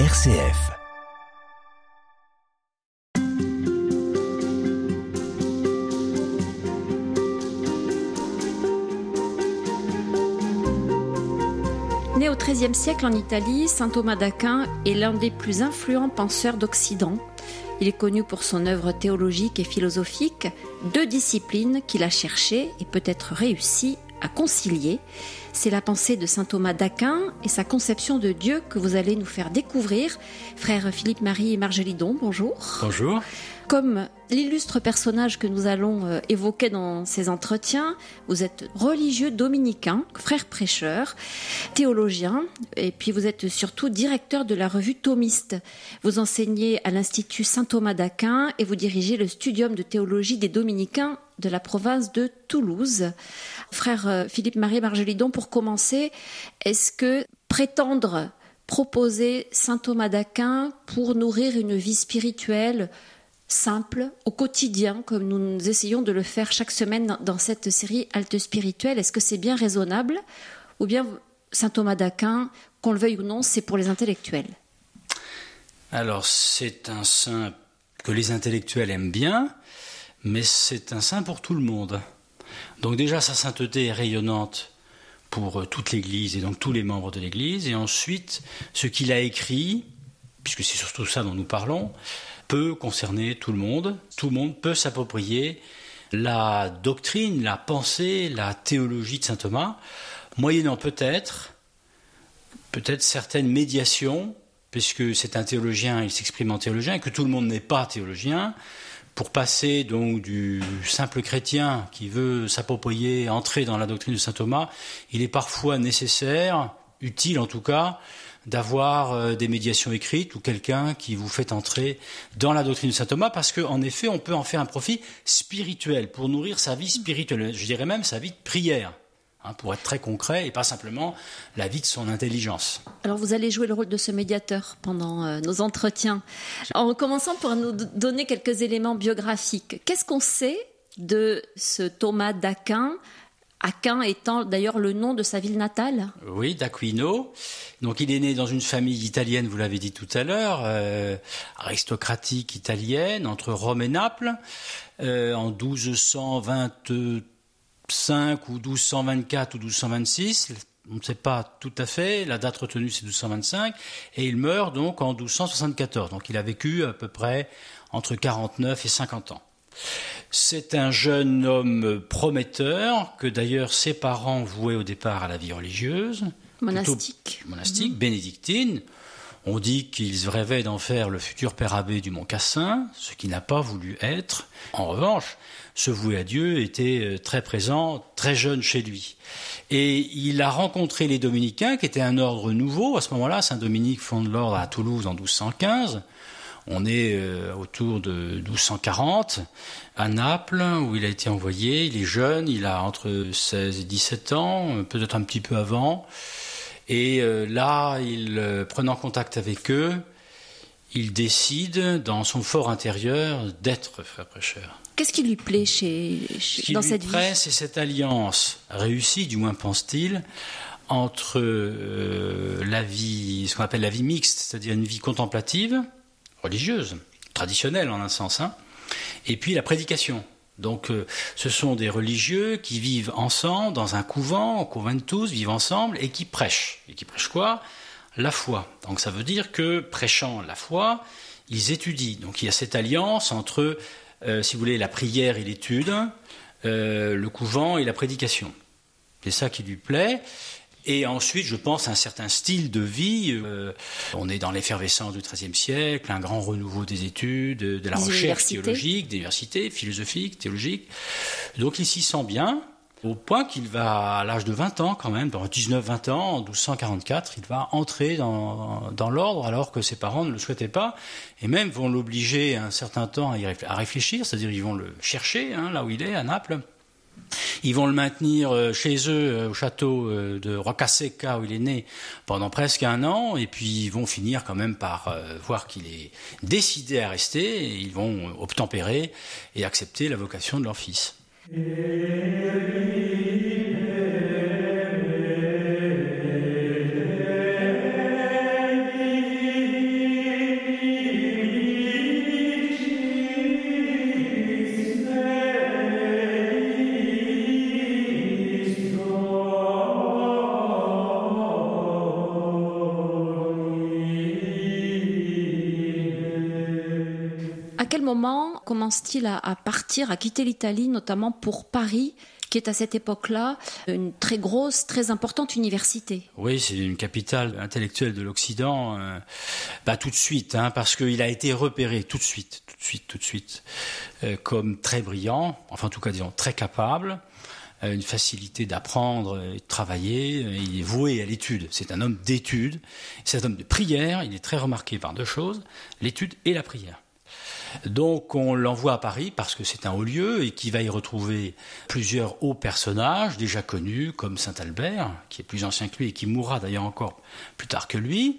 RCF. Né au XIIIe siècle en Italie, saint Thomas d'Aquin est l'un des plus influents penseurs d'Occident. Il est connu pour son œuvre théologique et philosophique, deux disciplines qu'il a cherché et peut-être réussi à concilier. C'est la pensée de saint Thomas d'Aquin et sa conception de Dieu que vous allez nous faire découvrir. Frère Philippe-Marie et Margelidon, bonjour. Bonjour. Comme l'illustre personnage que nous allons euh, évoquer dans ces entretiens, vous êtes religieux dominicain, frère prêcheur, théologien, et puis vous êtes surtout directeur de la revue Thomiste. Vous enseignez à l'Institut Saint Thomas d'Aquin et vous dirigez le studium de théologie des dominicains de la province de Toulouse. Frère euh, Philippe-Marie Margelidon, pour commencer, est-ce que prétendre proposer Saint Thomas d'Aquin pour nourrir une vie spirituelle simple, au quotidien, comme nous essayons de le faire chaque semaine dans cette série Halte spirituelle, est-ce que c'est bien raisonnable Ou bien Saint Thomas d'Aquin, qu'on le veuille ou non, c'est pour les intellectuels? Alors, c'est un saint que les intellectuels aiment bien, mais c'est un saint pour tout le monde. Donc déjà, sa sainteté est rayonnante pour euh, toute l'Église et donc tous les membres de l'Église. Et ensuite, ce qu'il a écrit, puisque c'est surtout ça dont nous parlons, peut concerner tout le monde. Tout le monde peut s'approprier la doctrine, la pensée, la théologie de saint Thomas, moyennant peut-être, peut-être certaines médiations, puisque c'est un théologien, il s'exprime en théologien, et que tout le monde n'est pas théologien, pour passer donc du simple chrétien qui veut s'approprier, entrer dans la doctrine de saint Thomas, il est parfois nécessaire, utile en tout cas, d'avoir euh, des médiations écrites ou quelqu'un qui vous fait entrer dans la doctrine de saint Thomas, parce qu'en effet, on peut en faire un profit spirituel pour nourrir sa vie spirituelle, je dirais même sa vie de prière. Hein, pour être très concret et pas simplement la vie de son intelligence. Alors vous allez jouer le rôle de ce médiateur pendant euh, nos entretiens. En commençant par nous donner quelques éléments biographiques. Qu'est-ce qu'on sait de ce Thomas d'Aquin? Aquin étant d'ailleurs le nom de sa ville natale Oui, d'Aquino. Donc il est né dans une famille italienne, vous l'avez dit tout à l'heure, euh, aristocratique italienne, entre Rome et Naples, euh, en 1223 5 ou 1224 ou 1226, on ne sait pas tout à fait, la date retenue c'est 1225, et il meurt donc en 1274, donc il a vécu à peu près entre 49 et 50 ans. C'est un jeune homme prometteur que d'ailleurs ses parents vouaient au départ à la vie religieuse. Monastique. Monastique, mmh. bénédictine. On dit qu'ils rêvaient d'en faire le futur père abbé du Mont Cassin, ce qui n'a pas voulu être. En revanche, ce voué à Dieu était euh, très présent, très jeune chez lui. Et il a rencontré les dominicains, qui étaient un ordre nouveau. À ce moment-là, Saint-Dominique fonde l'ordre à Toulouse en 1215. On est euh, autour de 1240, à Naples, où il a été envoyé. Il est jeune, il a entre 16 et 17 ans, peut-être un petit peu avant. Et euh, là, il, prenant contact avec eux, il décide, dans son fort intérieur, d'être frère prêcheur. Qu'est-ce qui lui plaît chez, Ce dans lui cette plaît, c'est cette alliance réussie, du moins pense-t-il, entre euh, la vie, ce qu'on appelle la vie mixte, c'est-à-dire une vie contemplative, religieuse, traditionnelle en un sens, hein, et puis la prédication. Donc, euh, ce sont des religieux qui vivent ensemble dans un couvent, au conventus, vivent ensemble et qui prêchent. Et qui prêchent quoi? La foi. Donc, ça veut dire que prêchant la foi, ils étudient. Donc, il y a cette alliance entre euh, si vous voulez, la prière et l'étude, euh, le couvent et la prédication. C'est ça qui lui plaît. Et ensuite, je pense à un certain style de vie. Euh, on est dans l'effervescence du XIIIe siècle, un grand renouveau des études, de la recherche théologique, des universités, philosophiques, théologiques. Donc il s'y sent bien au point qu'il va, à l'âge de 20 ans quand même, dans 19-20 ans, en 1244, il va entrer dans, l'ordre alors que ses parents ne le souhaitaient pas, et même vont l'obliger un certain temps à, réfléchir, c'est-à-dire ils vont le chercher hein, là où il est, à Naples. Ils vont le maintenir euh, chez eux euh, au château euh, de Roccaseca où il est né pendant presque un an et puis ils vont finir quand même par voir qu'il est décidé à rester et ils vont obtempérer et accepter la vocation de leur fils. Moment commence-t-il à, partir, à quitter l'Italie, notamment pour Paris qui est à cette époque-là une très grosse, très importante université. Oui, c'est une capitale intellectuelle de l'Occident. Euh, bah, tout de suite, hein, parce qu'il a été repéré tout de suite, tout de suite, tout de suite, euh, comme très brillant, enfin en tout cas disons très capable, euh, une facilité d'apprendre et de travailler. Il est voué à l'étude. C'est un homme d'étude. C'est un homme de prière. Il est très remarqué par deux choses l'étude et la prière. Donc on l'envoie à Paris parce que c'est un haut lieu et qui va y retrouver plusieurs hauts personnages déjà connus comme Saint Albert, qui est plus ancien que lui et qui mourra d'ailleurs encore plus tard que lui.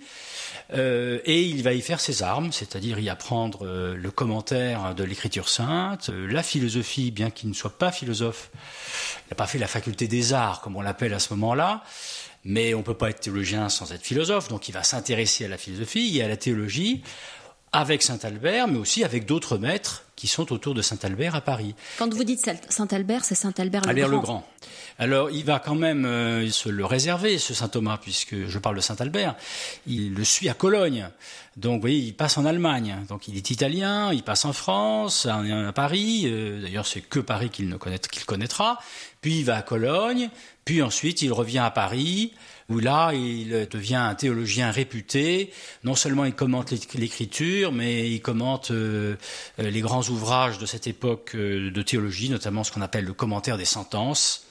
Euh, et il va y faire ses armes, c'est-à-dire y apprendre euh, le commentaire de l'écriture sainte, euh, la philosophie, bien qu'il ne soit pas philosophe. Il n'a pas fait la faculté des arts, comme on l'appelle à ce moment-là, mais on ne peut pas être théologien sans être philosophe, donc il va s'intéresser à la philosophie et à la théologie avec Saint-Albert, mais aussi avec d'autres maîtres qui sont autour de Saint-Albert à Paris. Quand vous dites Saint-Albert, c'est Saint-Albert le, Albert le Grand. Alors, il va quand même euh, se le réserver, ce Saint-Thomas, puisque je parle de Saint-Albert. Il le suit à Cologne. Donc, vous voyez, il passe en Allemagne. Donc, il est italien, il passe en France, à, Paris. Euh, d'ailleurs, c'est que Paris qu'il qu'il connaîtra. Puis, il va à Cologne. Puis ensuite, il revient à Paris où là, il devient un théologien réputé. Non seulement il commente l'écriture, mais il commente euh, euh, les grands ouvrages de cette époque euh, de théologie, notamment ce qu'on appelle le commentaire des sentences.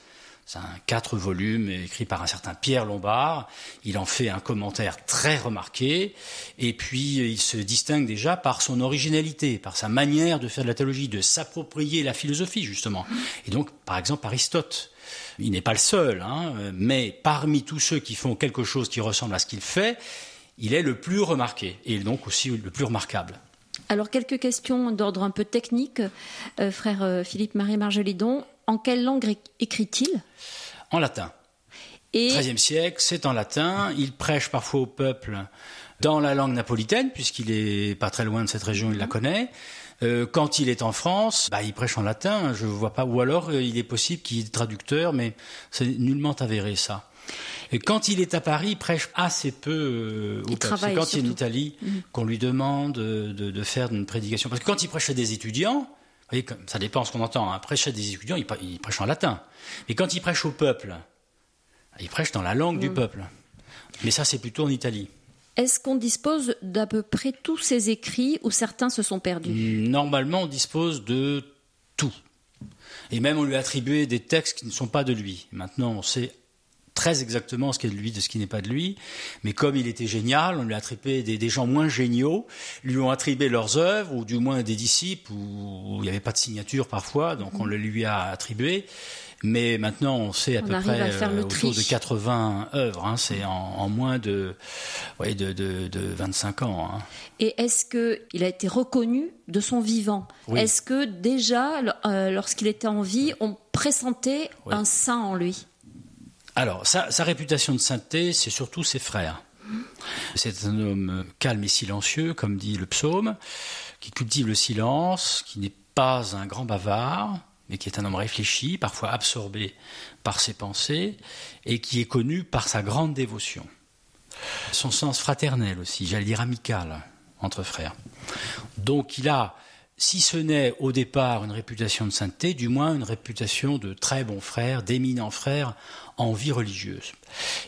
C'est un quatre volumes écrit par un certain Pierre Lombard. Il en fait un commentaire très remarqué. Et puis, il se distingue déjà par son originalité, par sa manière de faire de la théologie, de s'approprier la philosophie, justement. Et donc, par exemple, Aristote il n'est pas le seul, hein, mais parmi tous ceux qui font quelque chose qui ressemble à ce qu'il fait, il est le plus remarqué et donc aussi le plus remarquable. Alors, quelques questions d'ordre un peu technique. Euh, frère euh, Philippe-Marie Margelidon, en quelle langue écrit-il? En latin. Et... 13e siècle, c'est en latin. Il prêche parfois au peuple dans la langue napolitaine, puisqu'il est pas très loin de cette région, il la connaît. Euh, quand il est en France, bah, il prêche en latin, je ne vois pas. Ou alors, euh, il est possible qu'il est traducteur, mais c'est nullement avéré ça. Et quand il est à Paris, il prêche assez peu euh, au peuple. C'est quand il est en Italie mhm. qu'on lui demande de, faire une prédication. Parce que quand il prêche à des étudiants, vous voyez, ça dépend ce qu'on entend. Hein. Prêcher à des étudiants, il, prêche en latin. Mais quand il prêche au peuple, il prêche dans la langue du mhm. peuple. Mais ça, c'est plutôt en Italie. Est-ce qu'on dispose d'à peu près tous ces écrits ou certains se sont perdus? Normalement, on dispose de tout. Et même on lui a attribué des textes qui ne sont pas de lui. Maintenant, on sait très exactement ce qui est de lui, de ce qui n'est pas de lui. Mais comme il était génial, on lui a attribué des, gens moins géniaux, lui ont attribué leurs œuvres, ou du moins des disciples, où il n'y avait pas de signature parfois, donc on le lui a attribué. Mais maintenant, on sait à peu près euh, autour de 80 œuvres. Hein, c'est en, moins de, de, 25 ans. Hein. Et est-ce qu'il a été reconnu de son vivant? Est-ce que déjà, euh, lorsqu'il était en vie, on pressentait un saint en lui? Alors, sa, sa, réputation de sainteté, c'est surtout ses frères. C'est un homme calme et silencieux, comme dit le psaume, qui cultive le silence, qui n'est pas un grand bavard, mais qui est un homme réfléchi, parfois absorbé par ses pensées, et qui est connu par sa grande dévotion. Son sens fraternel aussi, j'allais dire amical, entre frères. Donc il a, si ce n'est au départ une réputation de sainteté, du moins une réputation de très bon frère, d'éminent frère en vie religieuse.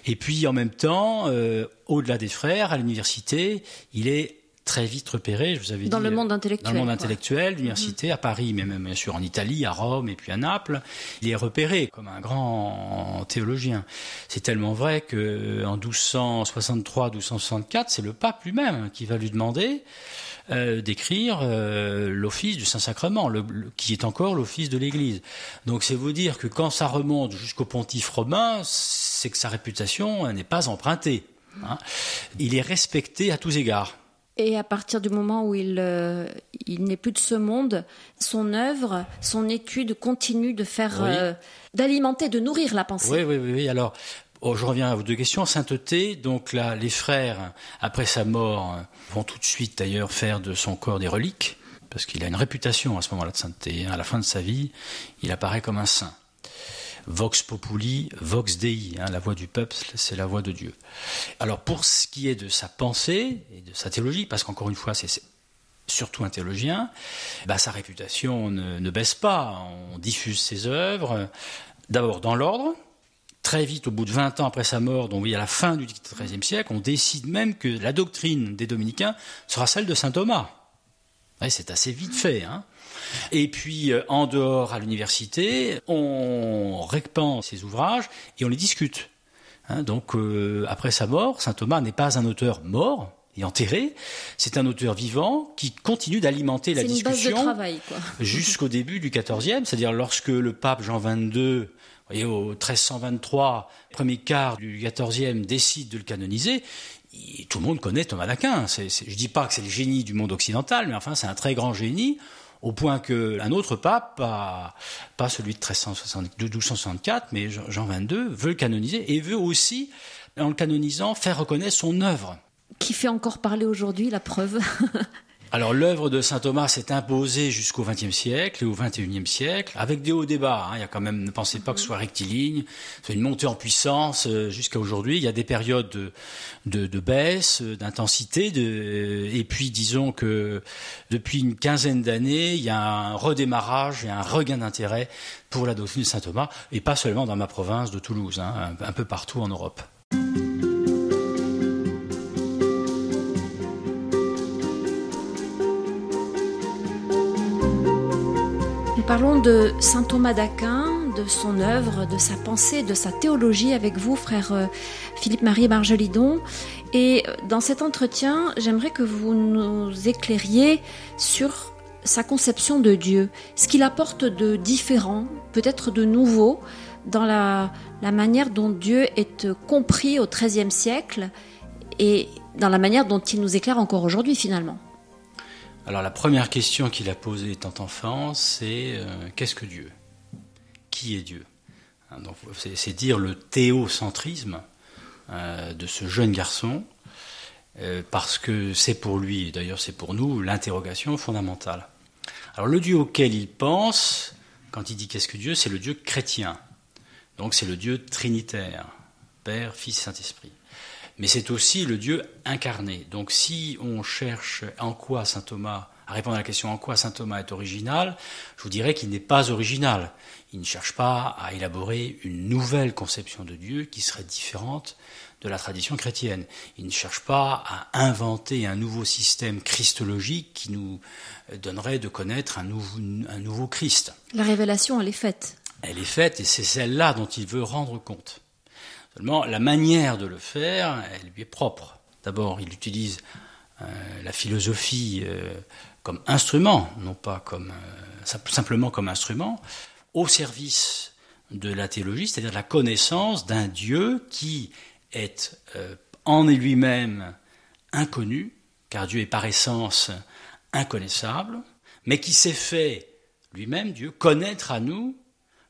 Et puis en même temps, euh, au-delà des frères, à l'université, il est très vite repéré, je vous avais dans dit, le monde intellectuel, dans le monde intellectuel, l'université à Paris, mais même bien sûr en Italie, à Rome et puis à Naples, il est repéré comme un grand théologien. C'est tellement vrai que en 1263-1264, c'est le pape lui-même qui va lui demander euh, d'écrire euh, l'office du Saint-Sacrement, qui est encore l'office de l'Église. Donc c'est vous dire que quand ça remonte jusqu'au pontife romain, c'est que sa réputation n'est pas empruntée. Hein. Il est respecté à tous égards. Et à partir du moment où il, euh, il n'est plus de ce monde, son œuvre, son étude continue de faire, euh, d'alimenter, de nourrir la pensée. Oui, oui, oui. Alors, oh, je reviens à vos deux questions. Sainteté, donc là, les frères, après sa mort, vont tout de suite d'ailleurs faire de son corps des reliques, parce qu'il a une réputation à ce moment-là de sainteté. À la fin de sa vie, il apparaît comme un saint. Vox populi, vox dei, hein, la voix du peuple, c'est la voix de Dieu. Alors pour ce qui est de sa pensée et de sa théologie, parce qu'encore une fois, c'est surtout un théologien, bah, sa réputation ne, baisse pas. On diffuse ses œuvres, d'abord dans l'ordre, très vite, au bout de 20 ans après sa mort, donc oui, à la fin du XIIIe siècle, on décide même que la doctrine des dominicains sera celle de saint Thomas. c'est assez vite fait. Hein. Et puis, euh, en dehors, à l'université, on répand ses ouvrages et on les discute. Hein. donc, euh, après sa mort, saint Thomas n'est pas un auteur mort, et enterré. C'est un auteur vivant qui continue d'alimenter la discussion jusqu'au début du XIVe, c'est-à-dire lorsque le pape Jean XXII voyez, au 1323, premier quart du XIVe, décide de le canoniser, tout le monde connaît Thomas d'Aquin. je ne dis pas que c'est le génie du monde occidental, mais enfin c'est un très grand génie, au point qu'un autre pape, pas, celui de, 1264, mais Jean XXII, veut le canoniser et veut aussi, en le canonisant, faire reconnaître son œuvre. Qui fait encore parler aujourd'hui, la preuve? Alors l'œuvre de saint Thomas s'est imposée jusqu'au XXe siècle et au XXIe siècle, avec des hauts débats. Hein. Il y a quand même, ne pensez pas que ce soit rectiligne, c'est une montée en puissance euh, jusqu'à aujourd'hui. Il y a des périodes de, baisse, d'intensité, de, et puis disons que depuis une quinzaine d'années, il y a un redémarrage et un regain d'intérêt pour la doctrine de saint Thomas, et pas seulement dans ma province de Toulouse, hein, un peu partout en Europe. Parlons de saint Thomas d'Aquin, de son œuvre, de sa pensée, de sa théologie avec vous, frère euh, Philippe-Marie Bargelidon. Et dans cet entretien, j'aimerais que vous nous éclairiez sur sa conception de Dieu, ce qu'il apporte de différent, peut-être de nouveau, dans la, la manière dont Dieu est compris au XIIIe siècle et dans la manière dont il nous éclaire encore aujourd'hui finalement. Alors la première question qu'il a posée étant enfant, c'est euh, qu'est-ce que Dieu? Qui est Dieu? Hein, c'est, dire le théocentrisme euh, de ce jeune garçon, euh, parce que c'est pour lui, et d'ailleurs c'est pour nous, l'interrogation fondamentale. Alors le Dieu auquel il pense, quand il dit qu'est-ce que Dieu, c'est le Dieu chrétien. Donc c'est le Dieu trinitaire, Père, Fils, Saint-Esprit mais c'est aussi le Dieu incarné. Donc si on cherche en quoi saint Thomas, à répondre à la question en quoi saint Thomas est original, je vous dirais qu'il n'est pas original. Il ne cherche pas à élaborer une nouvelle conception de Dieu qui serait différente de la tradition chrétienne. Il ne cherche pas à inventer un nouveau système christologique qui nous donnerait de connaître un nouveau, un nouveau Christ. La révélation, elle est faite. Elle est faite et c'est celle-là dont il veut rendre compte. La manière de le faire, elle lui est propre. D'abord, il utilise euh, la philosophie euh, comme instrument, non pas comme, euh, simplement comme instrument, au service de la théologie, c'est-à-dire la connaissance d'un Dieu qui est en lui-même inconnu, car Dieu est par essence inconnaissable, mais qui s'est fait lui-même, Dieu, connaître à nous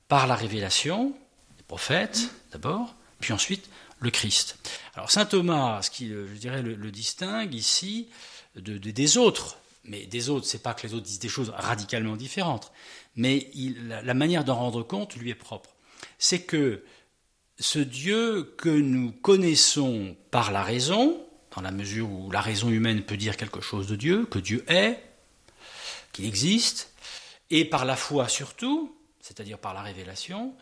par la révélation, des prophètes d'abord, puis ensuite le Christ. Alors saint Thomas, ce qui, euh, je dirais, le, distingue ici de, des autres, mais des autres, c'est pas que les autres disent des choses radicalement différentes, mais la, manière d'en rendre compte lui est propre. C'est que ce Dieu que nous connaissons par la raison, dans la mesure où la raison humaine peut dire quelque chose de Dieu, que Dieu est, qu'il existe, et par la foi surtout, c'est-à-dire par la révélation,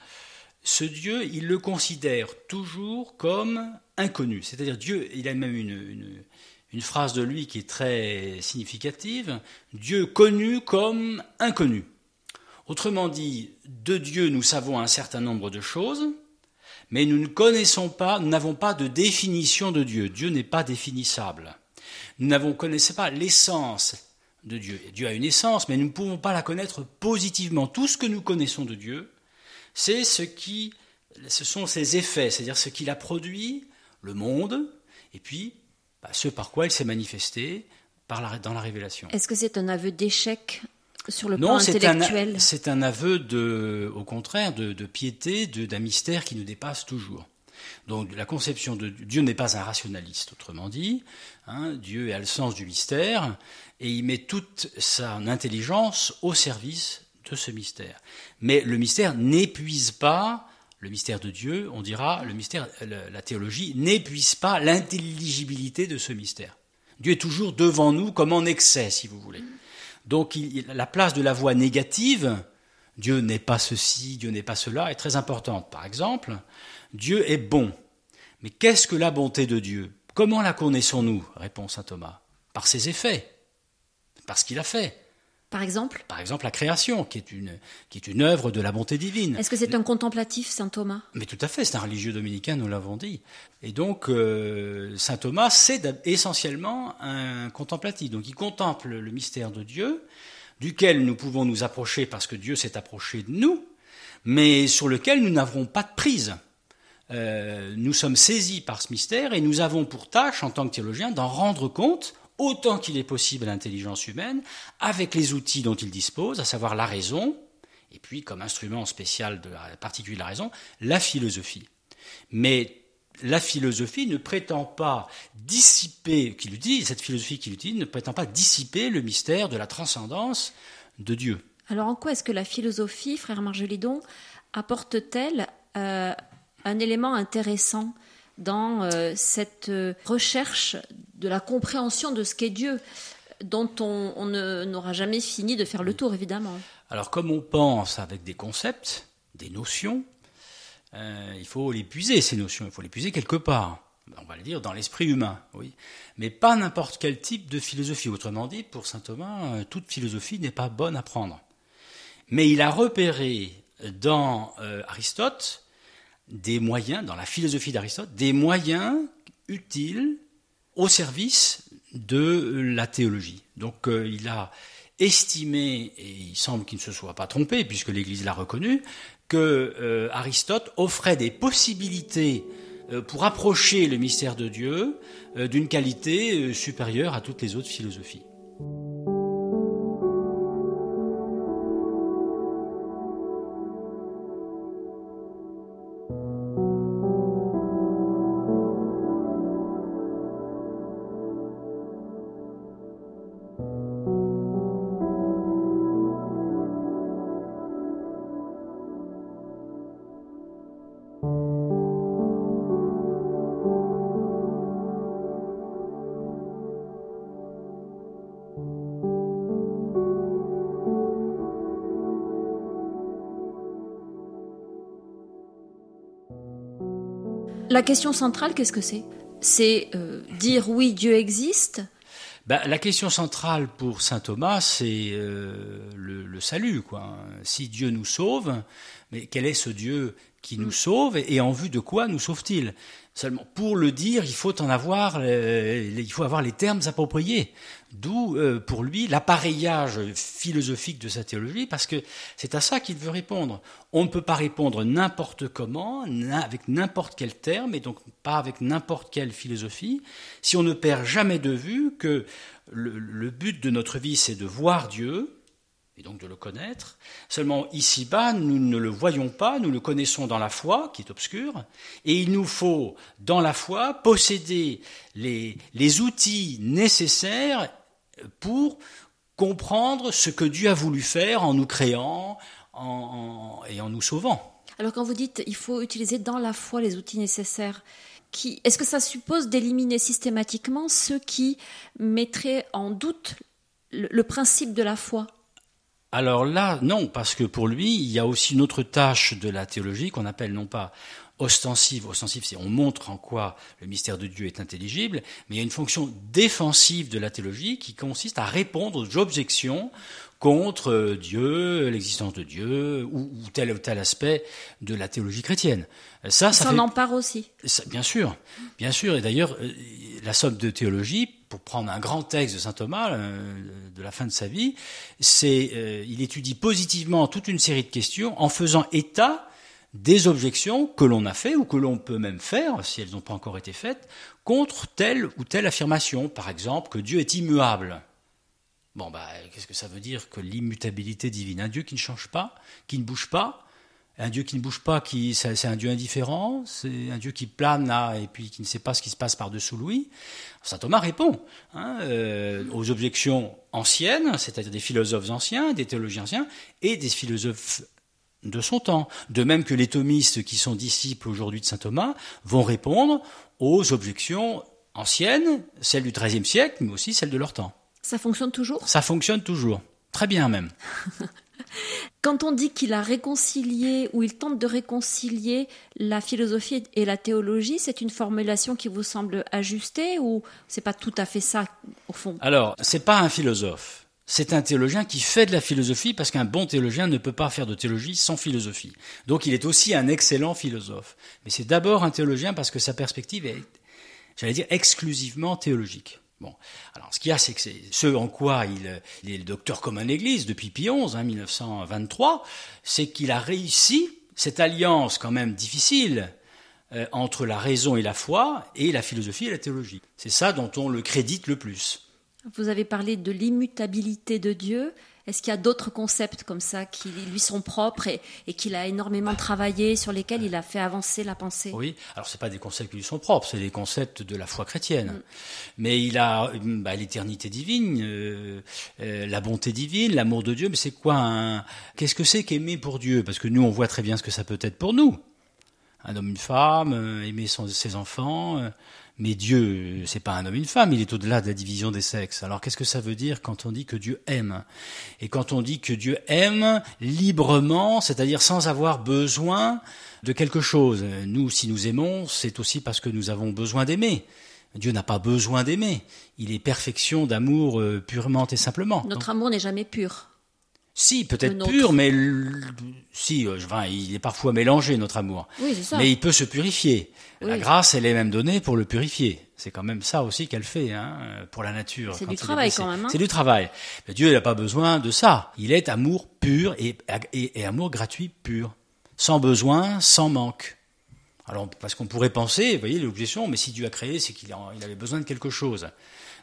ce Dieu, il le considère toujours comme inconnu. C'est-à-dire Dieu, il a même une, une, phrase de lui qui est très significative, Dieu connu comme inconnu. Autrement dit, de Dieu, nous savons un certain nombre de choses, mais nous ne connaissons pas, nous n'avons pas de définition de Dieu. Dieu n'est pas définissable. Nous n'avons connaissons pas l'essence de Dieu. Dieu a une essence, mais nous ne pouvons pas la connaître positivement. Tout ce que nous connaissons de Dieu, c'est ce qui, ce sont ses effets, c'est-à-dire ce qu'il a produit, le monde, et puis bah, ce par quoi il s'est manifesté par dans la révélation. Est-ce que c'est un aveu d'échec sur le plan intellectuel? Non, c'est un aveu de, au contraire, de, piété, d'un mystère qui nous dépasse toujours. Donc la conception de Dieu n'est pas un rationaliste, autrement dit. Hein, Dieu a le sens du mystère et il met toute son intelligence au service de ce mystère. Mais le mystère n'épuise pas, le mystère de Dieu, on dira, le mystère, la théologie n'épuise pas l'intelligibilité de ce mystère. Dieu est toujours devant nous comme en excès, si vous voulez. Donc la place de la voix négative, Dieu n'est pas ceci, Dieu n'est pas cela, est très importante. Par exemple, Dieu est bon. Mais qu'est-ce que la bonté de Dieu? Comment la connaissons-nous? Répond saint Thomas. Par ses effets, par ce qu'il a fait. Par exemple Par exemple, la création, qui est une, qui est une œuvre de la bonté divine. Est-ce que c'est un contemplatif, saint Thomas? Mais tout à fait, c'est un religieux dominicain, nous l'avons dit. Et donc, euh, saint Thomas, c'est essentiellement un contemplatif. Donc, il contemple le mystère de Dieu, duquel nous pouvons nous approcher parce que Dieu s'est approché de nous, mais sur lequel nous n'avons pas de prise. Euh, nous sommes saisis par ce mystère et nous avons pour tâche, en tant que théologiens, d'en rendre compte autant qu'il est possible à l'intelligence humaine, avec les outils dont il dispose, à savoir la raison, et puis comme instrument spécial de la particulier de la raison, la philosophie. Mais la philosophie ne prétend pas dissiper, qu'il dit, cette philosophie qu'il utilise ne prétend pas dissiper le mystère de la transcendance de Dieu. Alors en quoi est-ce que la philosophie, frère Margelidon, apporte-t-elle euh, un élément intéressant dans euh, cette euh, recherche de la compréhension de ce qu'est Dieu, dont on, n'aura jamais fini de faire le tour, évidemment. Alors, comme on pense avec des concepts, des notions, euh, il faut les puiser, ces notions, il faut les puiser quelque part. On va le dire dans l'esprit humain, oui. Mais pas n'importe quel type de philosophie. Autrement dit, pour saint Thomas, toute philosophie n'est pas bonne à prendre. Mais il a repéré dans Aristote des moyens, dans la philosophie d'Aristote, des moyens utiles au service de la théologie. Donc euh, il a estimé, et il semble qu'il ne se soit pas trompé, puisque l'Église l'a reconnu, que euh, Aristote offrait des possibilités euh, pour approcher le mystère de Dieu d'une qualité supérieure à toutes les autres philosophies. La question centrale, qu'est-ce que c'est? C'est euh, dire oui, Dieu existe? Ben, la question centrale pour saint Thomas, c'est euh, le, salut. Quoi. Si Dieu nous sauve, mais quel est ce Dieu qui nous sauve et en vue de quoi nous sauve-t-il? Seulement, pour le dire, il faut en avoir, euh, il faut avoir les termes appropriés. D'où, euh, pour lui, l'appareillage philosophique de sa théologie, parce que c'est à ça qu'il veut répondre. On ne peut pas répondre n'importe comment, avec n'importe quel terme, et donc pas avec n'importe quelle philosophie, si on ne perd jamais de vue que le but de notre vie, c'est de voir Dieu, et donc de le connaître. Seulement ici-bas, nous ne le voyons pas, nous le connaissons dans la foi, qui est obscure, et il nous faut, dans la foi, posséder les, les outils nécessaires pour comprendre ce que Dieu a voulu faire en nous créant et en nous sauvant. Alors quand vous dites il faut utiliser dans la foi les outils nécessaires, est-ce que ça suppose d'éliminer systématiquement ceux qui mettraient en doute le principe de la foi? Alors là, non, parce que pour lui, il y a aussi une autre tâche de la théologie qu'on appelle non pas ostensive, ostensive c'est on montre en quoi le mystère de Dieu est intelligible, mais il y a une fonction défensive de la théologie qui consiste à répondre aux objections contre Dieu, l'existence de Dieu, ou, tel ou tel aspect de la théologie chrétienne. Ça, ça, en empare aussi. bien sûr, bien sûr. Et d'ailleurs, euh, la somme de théologie, pour prendre un grand texte de saint Thomas euh, de la fin de sa vie, c'est euh, il étudie positivement toute une série de questions en faisant état des objections que l'on a fait ou que l'on peut même faire, si elles n'ont pas encore été faites, contre telle ou telle affirmation. Par exemple, que Dieu est immuable. Bon, bah, qu'est-ce que ça veut dire que l'immutabilité divine? Un Dieu qui ne change pas, qui ne bouge pas, un Dieu qui ne bouge pas, qui, c'est un Dieu indifférent, c'est un Dieu qui plane là et puis qui ne sait pas ce qui se passe par-dessous lui. Saint Thomas répond hein, euh, aux objections anciennes, c'est-à-dire des philosophes anciens, des théologiens anciens et des philosophes de son temps. De même que les thomistes qui sont disciples aujourd'hui de Saint Thomas vont répondre aux objections anciennes, celles du XIIIe siècle, mais aussi celles de leur temps. Ça fonctionne toujours? Ça fonctionne toujours. Très bien même. Quand on dit qu'il a réconcilié ou il tente de réconcilier la philosophie et la théologie, c'est une formulation qui vous semble ajustée ou c'est pas tout à fait ça au fond? Alors, c'est pas un philosophe. C'est un théologien qui fait de la philosophie parce qu'un bon théologien ne peut pas faire de théologie sans philosophie. Donc il est aussi un excellent philosophe. Mais c'est d'abord un théologien parce que sa perspective est, j'allais dire, exclusivement théologique. Alors ce qu'il y a, c'est que c'est ce en quoi il, est le docteur commun de l'Église depuis Pie XI, hein, 1923, c'est qu'il a réussi cette alliance quand même difficile euh, entre la raison et la foi et la philosophie et la théologie. C'est ça dont on le crédite le plus. Vous avez parlé de l'immutabilité de Dieu. Est-ce qu'il y a d'autres concepts comme ça qui lui sont propres et, qu'il a énormément travaillé, sur lesquels il a fait avancer la pensée? Oui, alors ce pas des concepts qui lui sont propres, c'est des concepts de la foi chrétienne. Mm. Mais il a bah, l'éternité divine, euh, euh, la bonté divine, l'amour de Dieu. Mais c'est quoi un... Qu'est-ce que c'est qu'aimer pour Dieu? Parce que nous, on voit très bien ce que ça peut être pour nous. Un homme, une femme, euh, aimer ses enfants mais Dieu, c'est pas un homme, une femme, il est au-delà de la division des sexes. Alors qu'est-ce que ça veut dire quand on dit que Dieu aime? Et quand on dit que Dieu aime librement, c'est-à-dire sans avoir besoin de quelque chose. Nous, si nous aimons, c'est aussi parce que nous avons besoin d'aimer. Dieu n'a pas besoin d'aimer. Il est perfection d'amour euh, purement et simplement. Notre amour n'est jamais pur. Si, peut-être pur, mais si, euh, enfin, il est parfois mélangé notre amour. Oui, ça. Mais il peut se purifier. La grâce, elle est même donnée pour le purifier. C'est quand même ça aussi qu'elle fait hein, pour la nature. C'est du travail quand même. Hein. C'est du travail. Mais Dieu n'a pas besoin de ça. Il est amour pur et, et, amour gratuit pur, sans besoin, sans manque. Alors, parce qu'on pourrait penser, vous voyez l'objection, mais si Dieu a créé, c'est qu'il avait besoin de quelque chose.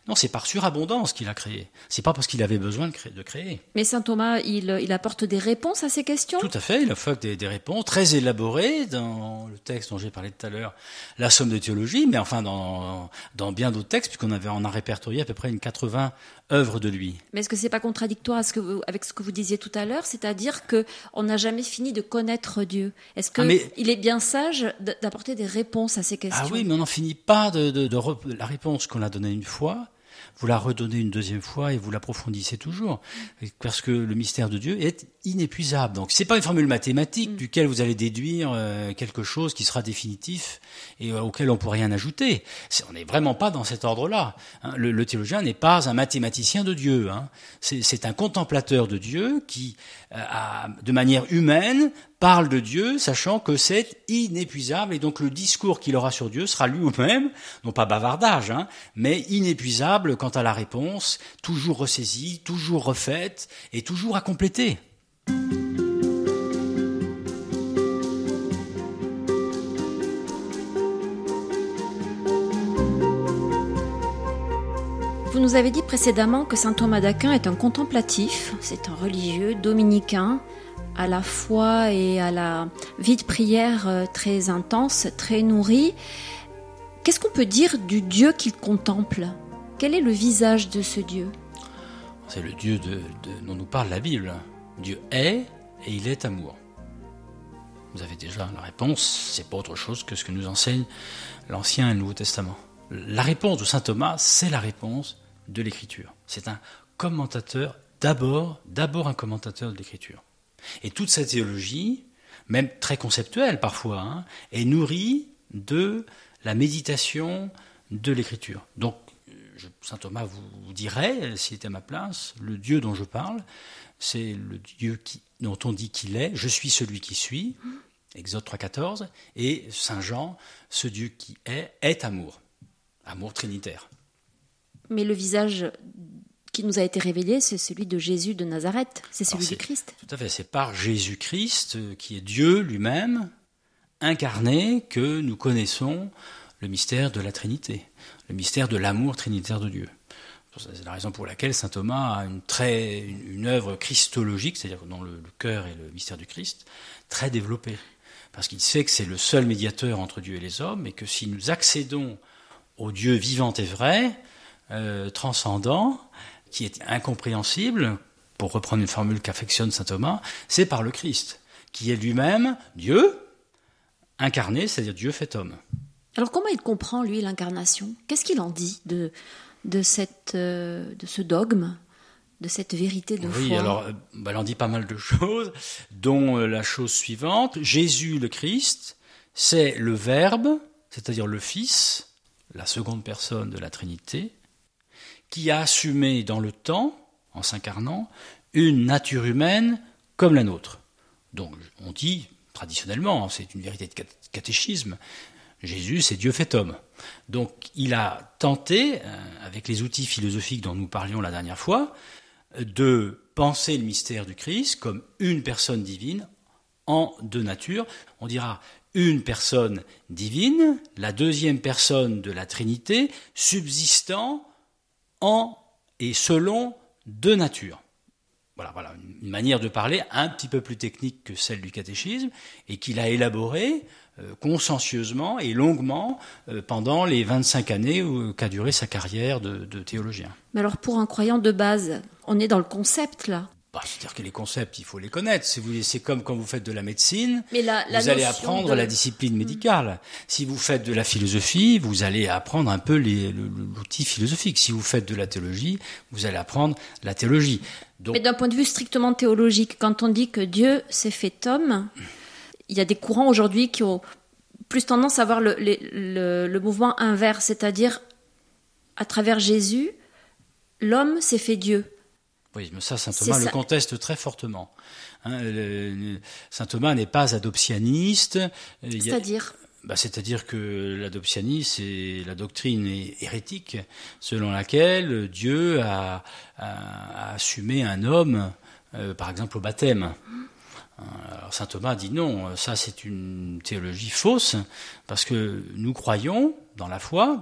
Non, c'est par surabondance qu'il a créé. C'est pas parce qu'il avait besoin de créer. Mais saint Thomas, il, apporte des réponses à ces questions? Tout à fait, il apporte des, réponses très élaborées dans le texte dont j'ai parlé tout à l'heure, la somme de théologie, mais enfin dans, dans bien d'autres textes, puisqu'on avait en a répertorié à peu près une 80 œuvres de lui. Mais est-ce que c'est pas contradictoire avec ce que vous disiez tout à l'heure, c'est-à-dire que on n'a jamais fini de connaître Dieu? Est-ce qu'il ah, est bien sage d'apporter des réponses à ces questions? Ah oui, mais on n'en finit pas de, de la réponse qu'on a donnée une fois vous la redonnez une deuxième fois et vous l'approfondissez toujours. Parce que le mystère de Dieu est inépuisable. Donc c'est pas une formule mathématique mm. duquel vous allez déduire euh, quelque chose qui sera définitif et euh, auquel on peut rien ajouter. on n'est vraiment pas dans cet ordre-là. Hein. Le, théologien n'est pas un mathématicien de Dieu. Hein. C'est un contemplateur de Dieu qui, euh, de manière humaine, parle de Dieu, sachant que c'est inépuisable, et donc le discours qu'il aura sur Dieu sera lui-même, non pas bavardage, hein, mais inépuisable quant à la réponse, toujours ressaisie, toujours refaite, et toujours à compléter. Nous avez dit précédemment que saint Thomas d'Aquin est un contemplatif, c'est un religieux dominicain à la foi et à la vie de prière euh, très intense, très nourrie. Qu'est-ce qu'on peut dire du Dieu qu'il contemple? Quel est le visage de ce Dieu? C'est le Dieu dont nous parle la Bible. Dieu est et il est amour. Vous avez déjà la réponse, c'est pas autre chose que ce que nous enseigne l'Ancien et le Nouveau Testament. La réponse de saint Thomas, c'est la réponse de l'Écriture. C'est un commentateur, d'abord, d'abord un commentateur de l'Écriture. Et toute cette théologie, même très conceptuelle parfois, hein, est nourrie de la méditation de l'écriture. Donc, saint Thomas vous dirait, s'il était à ma place, le Dieu dont je parle, c'est le Dieu dont on dit qu'il est, je suis celui qui suis, Exode 3.14, et saint Jean, ce Dieu qui est, est amour, amour trinitaire. Mais le visage qui nous a été révélé, c'est celui de Jésus de Nazareth, c'est celui du Christ. Tout à fait, c'est par Jésus-Christ, euh, qui est Dieu lui-même, incarné, que nous connaissons le mystère de la Trinité, le mystère de l'amour trinitaire de Dieu. C'est la raison pour laquelle saint Thomas a une, très, une, œuvre christologique, c'est-à-dire dans le, le, cœur et le mystère du Christ, très développée. Parce qu'il sait que c'est le seul médiateur entre Dieu et les hommes, et que si nous accédons au Dieu vivant et vrai, euh, transcendant, qui est incompréhensible, pour reprendre une formule qu'affectionne saint Thomas, c'est par le Christ, qui est lui-même Dieu incarné, c'est-à-dire Dieu fait homme. Alors comment il comprend, lui, l'incarnation? Qu'est-ce qu'il en dit de, de, cette, euh, de ce dogme de cette vérité de oui, foi? alors, euh, bah, elle en dit pas mal de choses, dont euh, la chose suivante. Jésus le Christ, c'est le Verbe, c'est-à-dire le Fils, la seconde personne de la Trinité, qui a assumé dans le temps, en s'incarnant, une nature humaine comme la nôtre. Donc on dit, traditionnellement, c'est une vérité de catéchisme, Jésus, c'est Dieu fait homme. Donc il a tenté, euh, avec les outils philosophiques dont nous parlions la dernière fois, de penser le mystère du Christ comme une personne divine en deux natures. On dira une personne divine, la deuxième personne de la Trinité, subsistant en et selon deux natures. Voilà, voilà, une manière de parler un petit peu plus technique que celle du catéchisme et qu'il a élaborée euh, consciencieusement et longuement euh, pendant les 25 années qu'a duré sa carrière de, théologien. Mais alors pour un croyant de base, on est dans le concept là bah, C'est-à-dire que les concepts, il faut les connaître. C'est comme quand vous faites de la médecine, Mais vous allez apprendre la discipline médicale. Si vous faites de la philosophie, vous allez apprendre un peu l'outil philosophique. Si vous faites de la théologie, vous allez apprendre la théologie. Mais d'un point de vue strictement théologique, quand on dit que Dieu s'est fait homme, il y a des courants aujourd'hui qui ont plus tendance à voir le, mouvement inverse, c'est-à-dire à travers Jésus, l'homme s'est fait Dieu. Oui, mais ça, saint Thomas le conteste très fortement. Hein, saint Thomas n'est pas adoptianiste. C'est-à-dire bah, C'est-à-dire que l'adoptianisme, c'est la doctrine hérétique selon laquelle Dieu a, assumé un homme, euh, par exemple au baptême. Alors saint Thomas dit non, ça c'est une théologie fausse, parce que nous croyons dans la foi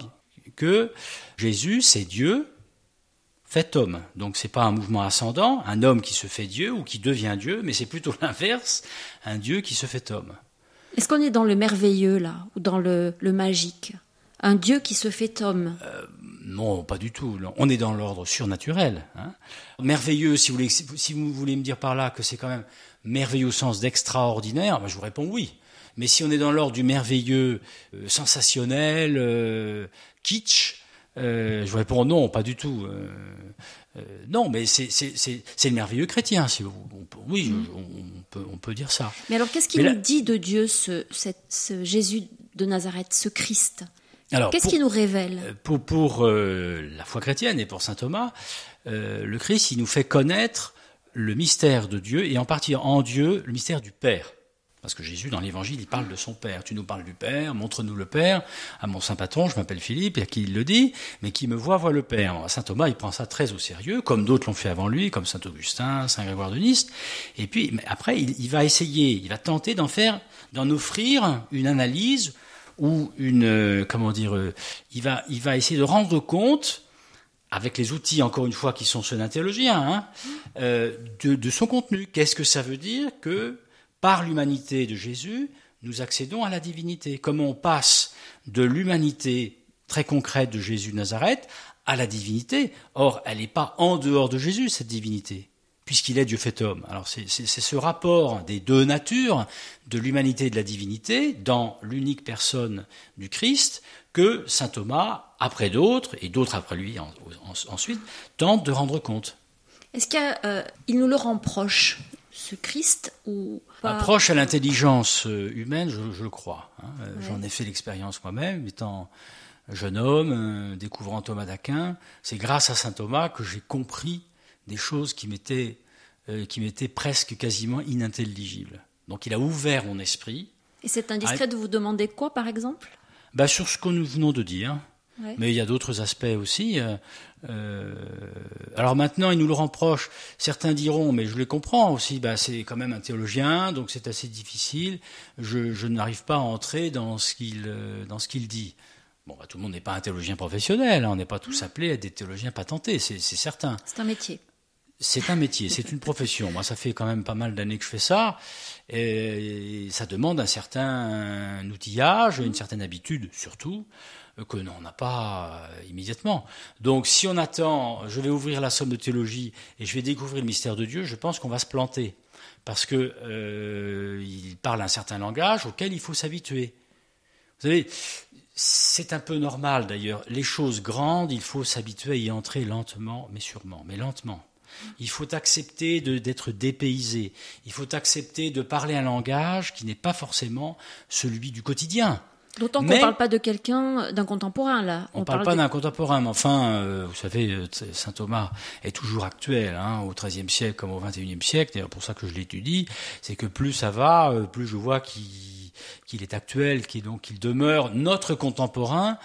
que Jésus c'est Dieu fait homme. Donc c'est pas un mouvement ascendant, un homme qui se fait Dieu ou qui devient Dieu, mais c'est plutôt l'inverse, un Dieu qui se fait homme. Est-ce qu'on est dans le merveilleux là, ou dans le, magique? Un Dieu qui se fait homme? Euh, Non, pas du tout. On est dans l'ordre surnaturel. Hein. Merveilleux, si vous, voulez, si vous voulez me dire par là que c'est quand même merveilleux au sens d'extraordinaire, je vous réponds oui. Mais si on est dans l'ordre du merveilleux, euh, sensationnel, euh, kitsch, euh, je vous réponds non, pas du tout. non, mais c'est le merveilleux chrétien, si vous, oui, mm. on, peut, on, peut, dire ça. Mais alors, qu'est-ce qu'il nous dit de Dieu, ce, ce, Jésus de Nazareth, ce Christ? Qu'est-ce qu'il nous révèle? Pour, pour la foi chrétienne et pour saint Thomas, le Christ, il nous fait connaître le mystère de Dieu et en partie en Dieu le mystère du Père. Parce que Jésus, dans l'Évangile, il parle de son Père. Tu nous parles du Père, montre-nous le Père. À mon saint patron, je m'appelle Philippe, et à qui il le dit, mais qui me voit, voit le Père. Saint Thomas, il prend ça très au sérieux, comme d'autres l'ont fait avant lui, comme Saint Augustin, Saint Grégoire de Nice. Et puis, après, il, va essayer, il va tenter d'en faire, d'en offrir une analyse ou une, euh, comment dire, euh, il va, il va essayer de rendre compte avec les outils, encore une fois, qui sont ceux d'un théologien, hein, euh, de, son contenu. Qu'est-ce que ça veut dire que, par l'humanité de Jésus, nous accédons à la divinité Comment on passe de l'humanité très concrète de Jésus Nazareth à la divinité Or, elle n'est pas en dehors de Jésus, cette divinité puisqu'il est Dieu fait homme. Alors c'est ce rapport des deux natures, de l'humanité et de la divinité, dans l'unique personne du Christ, que saint Thomas, après d'autres, et d'autres après lui ensuite, tente de rendre compte. Est-ce qu'il euh, nous le rend proche, ce Christ ou pas Proche à l'intelligence euh, humaine, je, le crois. Hein. Euh, j'en ai fait l'expérience moi-même, étant jeune homme, découvrant Thomas d'Aquin. C'est grâce à saint Thomas que j'ai compris des choses qui m'étaient euh, qui m'étaient presque quasiment inintelligibles. Donc il a ouvert mon esprit. Et c'est indiscret de vous demander quoi, par exemple? Bah, Sur ce que nous venons de dire. Mais il y a d'autres aspects aussi. Euh, euh, alors maintenant, il nous le reproche. Certains diront, mais je les comprends aussi, bah, c'est quand même un théologien, donc c'est assez difficile. Je, je n'arrive pas à entrer dans ce qu'il dans ce qu'il dit. Bon, bah, tout le monde n'est pas un théologien professionnel, hein, on n'est pas tous appelés à être des théologiens patentés, c'est certain. C'est un métier. C'est un métier, c'est une profession. Moi, ça fait quand même pas mal d'années que je fais ça, et ça demande un certain outillage, une certaine habitude, surtout, que l'on n'a pas euh, immédiatement. Donc, si on attend, je vais ouvrir la somme de théologie et je vais découvrir le mystère de Dieu, je pense qu'on va se planter, parce que euh, il parle un certain langage auquel il faut s'habituer. Vous savez, C'est un peu normal d'ailleurs. Les choses grandes, il faut s'habituer à y entrer lentement, mais sûrement, mais lentement. Il faut accepter d'être dépaysé. Il faut accepter de parler un langage qui n'est pas forcément celui du quotidien. D'autant qu'on ne parle pas de quelqu'un, d'un contemporain là. On ne parle, pas d'un contemporain, mais enfin, euh, vous savez, euh, saint Thomas est toujours actuel, hein, au XIIIe siècle comme au XXIe siècle. C'est pour ça que je l'étudie. C'est que plus ça va, euh, plus je vois qu'il est actuel, qu'il donc qu'il demeure notre contemporain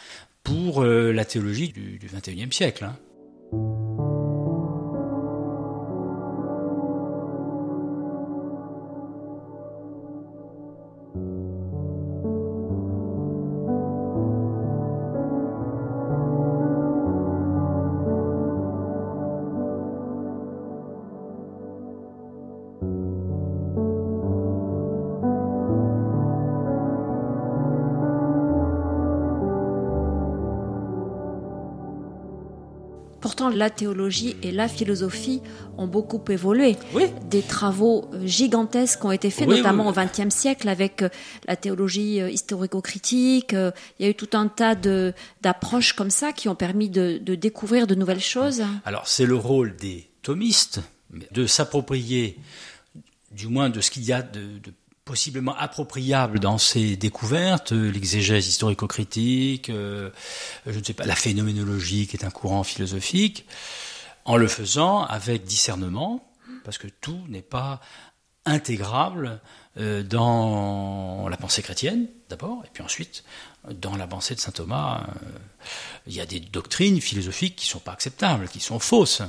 pour la théologie du XXIe siècle. Hein. La théologie et la philosophie ont beaucoup évolué. Des travaux euh, gigantesques ont été faits, notamment au XXe siècle, avec euh, la théologie euh, historico-critique. Il y a eu tout un tas d'approches comme ça qui ont permis de, découvrir de nouvelles choses. Alors, c'est le rôle des thomistes de s'approprier, du moins de ce qu'il y a de, possiblement appropriable dans ces découvertes, euh, l'exégèse historico-critique, euh, je ne sais pas, la phénoménologie qui est un courant philosophique, en le faisant avec discernement, parce que tout n'est pas intégrable euh, dans la pensée chrétienne d'abord, et puis ensuite dans la pensée de saint Thomas, il y a des doctrines philosophiques qui ne sont pas acceptables, qui sont fausses.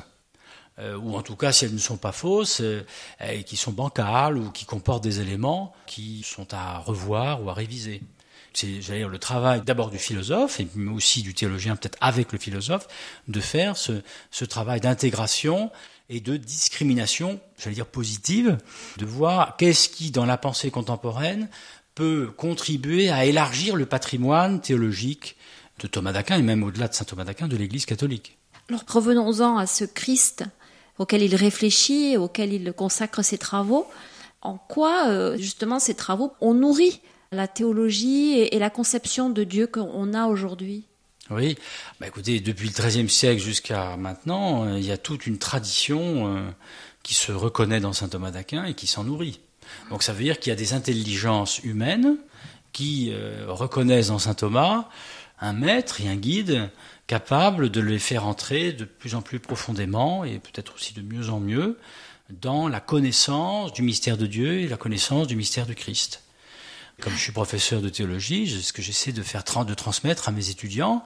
Euh, ou en tout cas si elles ne sont pas fausses, euh, et qui sont bancales ou qui comportent des éléments qui sont à revoir ou à réviser. C'est dire, le travail d'abord du philosophe, et aussi du théologien, peut-être avec le philosophe, de faire ce, ce travail d'intégration et de discrimination, j'allais dire positive, de voir qu'est-ce qui, dans la pensée contemporaine, peut contribuer à élargir le patrimoine théologique de Thomas d'Aquin et même au-delà de saint Thomas d'Aquin de l'Église catholique. Alors revenons-en à ce Christ auquel il réfléchit, auquel il consacre ses travaux. En quoi, euh, justement, ces travaux ont nourri la théologie et, la conception de Dieu qu'on a aujourd'hui? Oui, bah écoutez, depuis le XIIIe siècle jusqu'à maintenant, euh, il y a toute une tradition euh, qui se reconnaît dans saint Thomas d'Aquin et qui s'en nourrit. Donc ça veut dire qu'il y a des intelligences humaines qui reconnaissent dans saint Thomas un maître et un guide capable de les faire entrer de plus en plus profondément et peut-être aussi de mieux en mieux dans la connaissance du mystère de Dieu et la connaissance du mystère du Christ. Comme je suis professeur de théologie, ce que j'essaie de faire de transmettre à mes étudiants,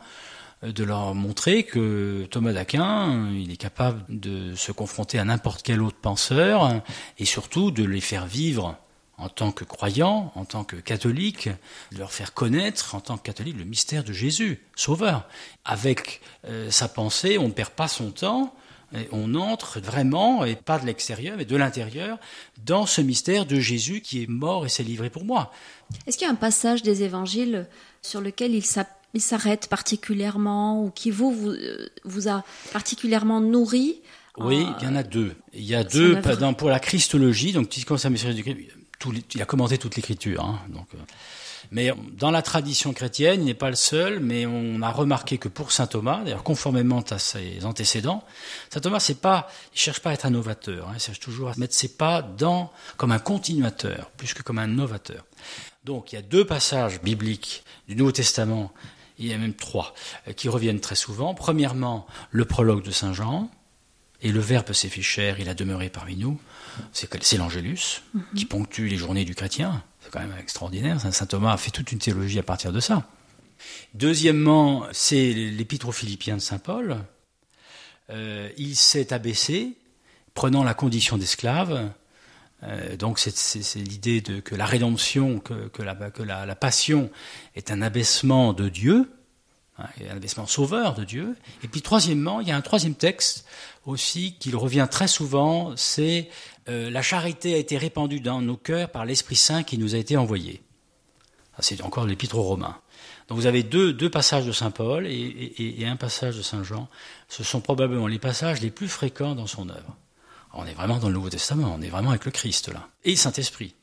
euh, de leur montrer que Thomas d'Aquin, il est capable de se confronter à n'importe quel autre penseur et surtout de les faire vivre en tant que croyants, en tant que catholiques, de leur faire connaître en tant que catholique le mystère de Jésus, Sauveur. Avec euh, sa pensée, on ne perd pas son temps, et on entre vraiment, et pas de l'extérieur, mais de l'intérieur, dans ce mystère de Jésus qui est mort et s'est livré pour moi. Est-ce qu'il y a un passage des évangiles sur lequel il s'arrête particulièrement ou qui vous, vous, vous a particulièrement nourri? Oui, il y en a deux. Il y a deux pour la Christologie, donc quand ça du Christ, il a commenté toute l'écriture. Hein, donc, euh. mais dans la tradition chrétienne, il n'est pas le seul, mais on a remarqué que pour saint Thomas, d'ailleurs conformément à ses antécédents, saint Thomas, c'est pas, il cherche pas à être un novateur, hein, il cherche toujours à mettre ses pas dans comme un continuateur, plus que comme un novateur. Donc il y a deux passages bibliques du Nouveau Testament, il y a même trois, euh, qui reviennent très souvent. Premièrement, le prologue de saint Jean, et le Verbe s'est fait chair, il a demeuré parmi nous c'est l'Angélus mhm. qui ponctue les journées du chrétien. C'est quand même extraordinaire. Saint Thomas a fait toute une théologie à partir de ça. Deuxièmement, c'est l'épître aux Philippiens de Saint Paul. Euh, il s'est abaissé, prenant la condition d'esclave. Euh, donc c'est l'idée que la rédemption, que, la, passion est un abaissement de Dieu, un abaissement sauveur de Dieu. Et puis troisièmement, il y a un troisième texte aussi qu'il revient très souvent, c'est euh, la charité a été répandue dans nos cœurs par l'Esprit Saint qui nous a été envoyé. C'est encore l'épître aux Romains. Donc vous avez deux, passages de Saint Paul et, un passage de Saint Jean. Ce sont probablement les passages les plus fréquents dans son œuvre. On est vraiment dans le Nouveau Testament, on est vraiment avec le Christ là. Et Saint-Esprit.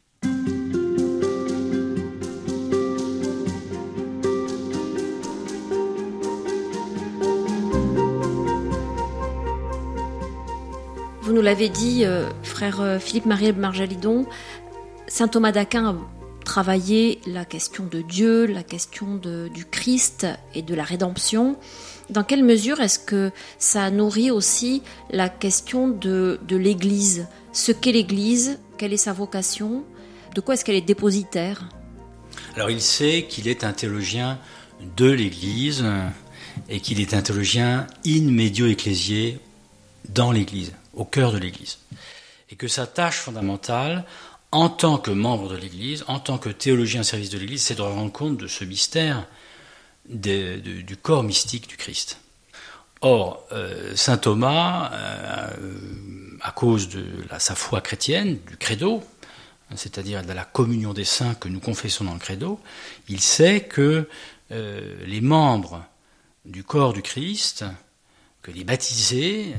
Nous l'avez dit, euh, frère euh, Philippe-Marie Marjalidon, saint Thomas d'Aquin a travaillé la question de Dieu, la question du Christ et de la rédemption. Dans quelle mesure est-ce que ça nourrit aussi la question de, l'Église? Ce qu'est l'Église, quelle est sa vocation, de quoi est-ce qu'elle est dépositaire? Alors il sait qu'il est un théologien de l'Église et qu'il est un théologien in medio ecclesiae dans l'Église, au cœur de l'Église. Et que sa tâche fondamentale, en tant que membre de l'Église, en tant que théologien au service de l'Église, c'est de rendre compte de ce mystère du corps mystique du Christ. Or, euh, saint Thomas, euh, à cause de sa foi chrétienne, du credo, c'est-à-dire de la communion des saints que nous confessons dans le credo, il sait que euh, les membres du corps du Christ, que les baptisés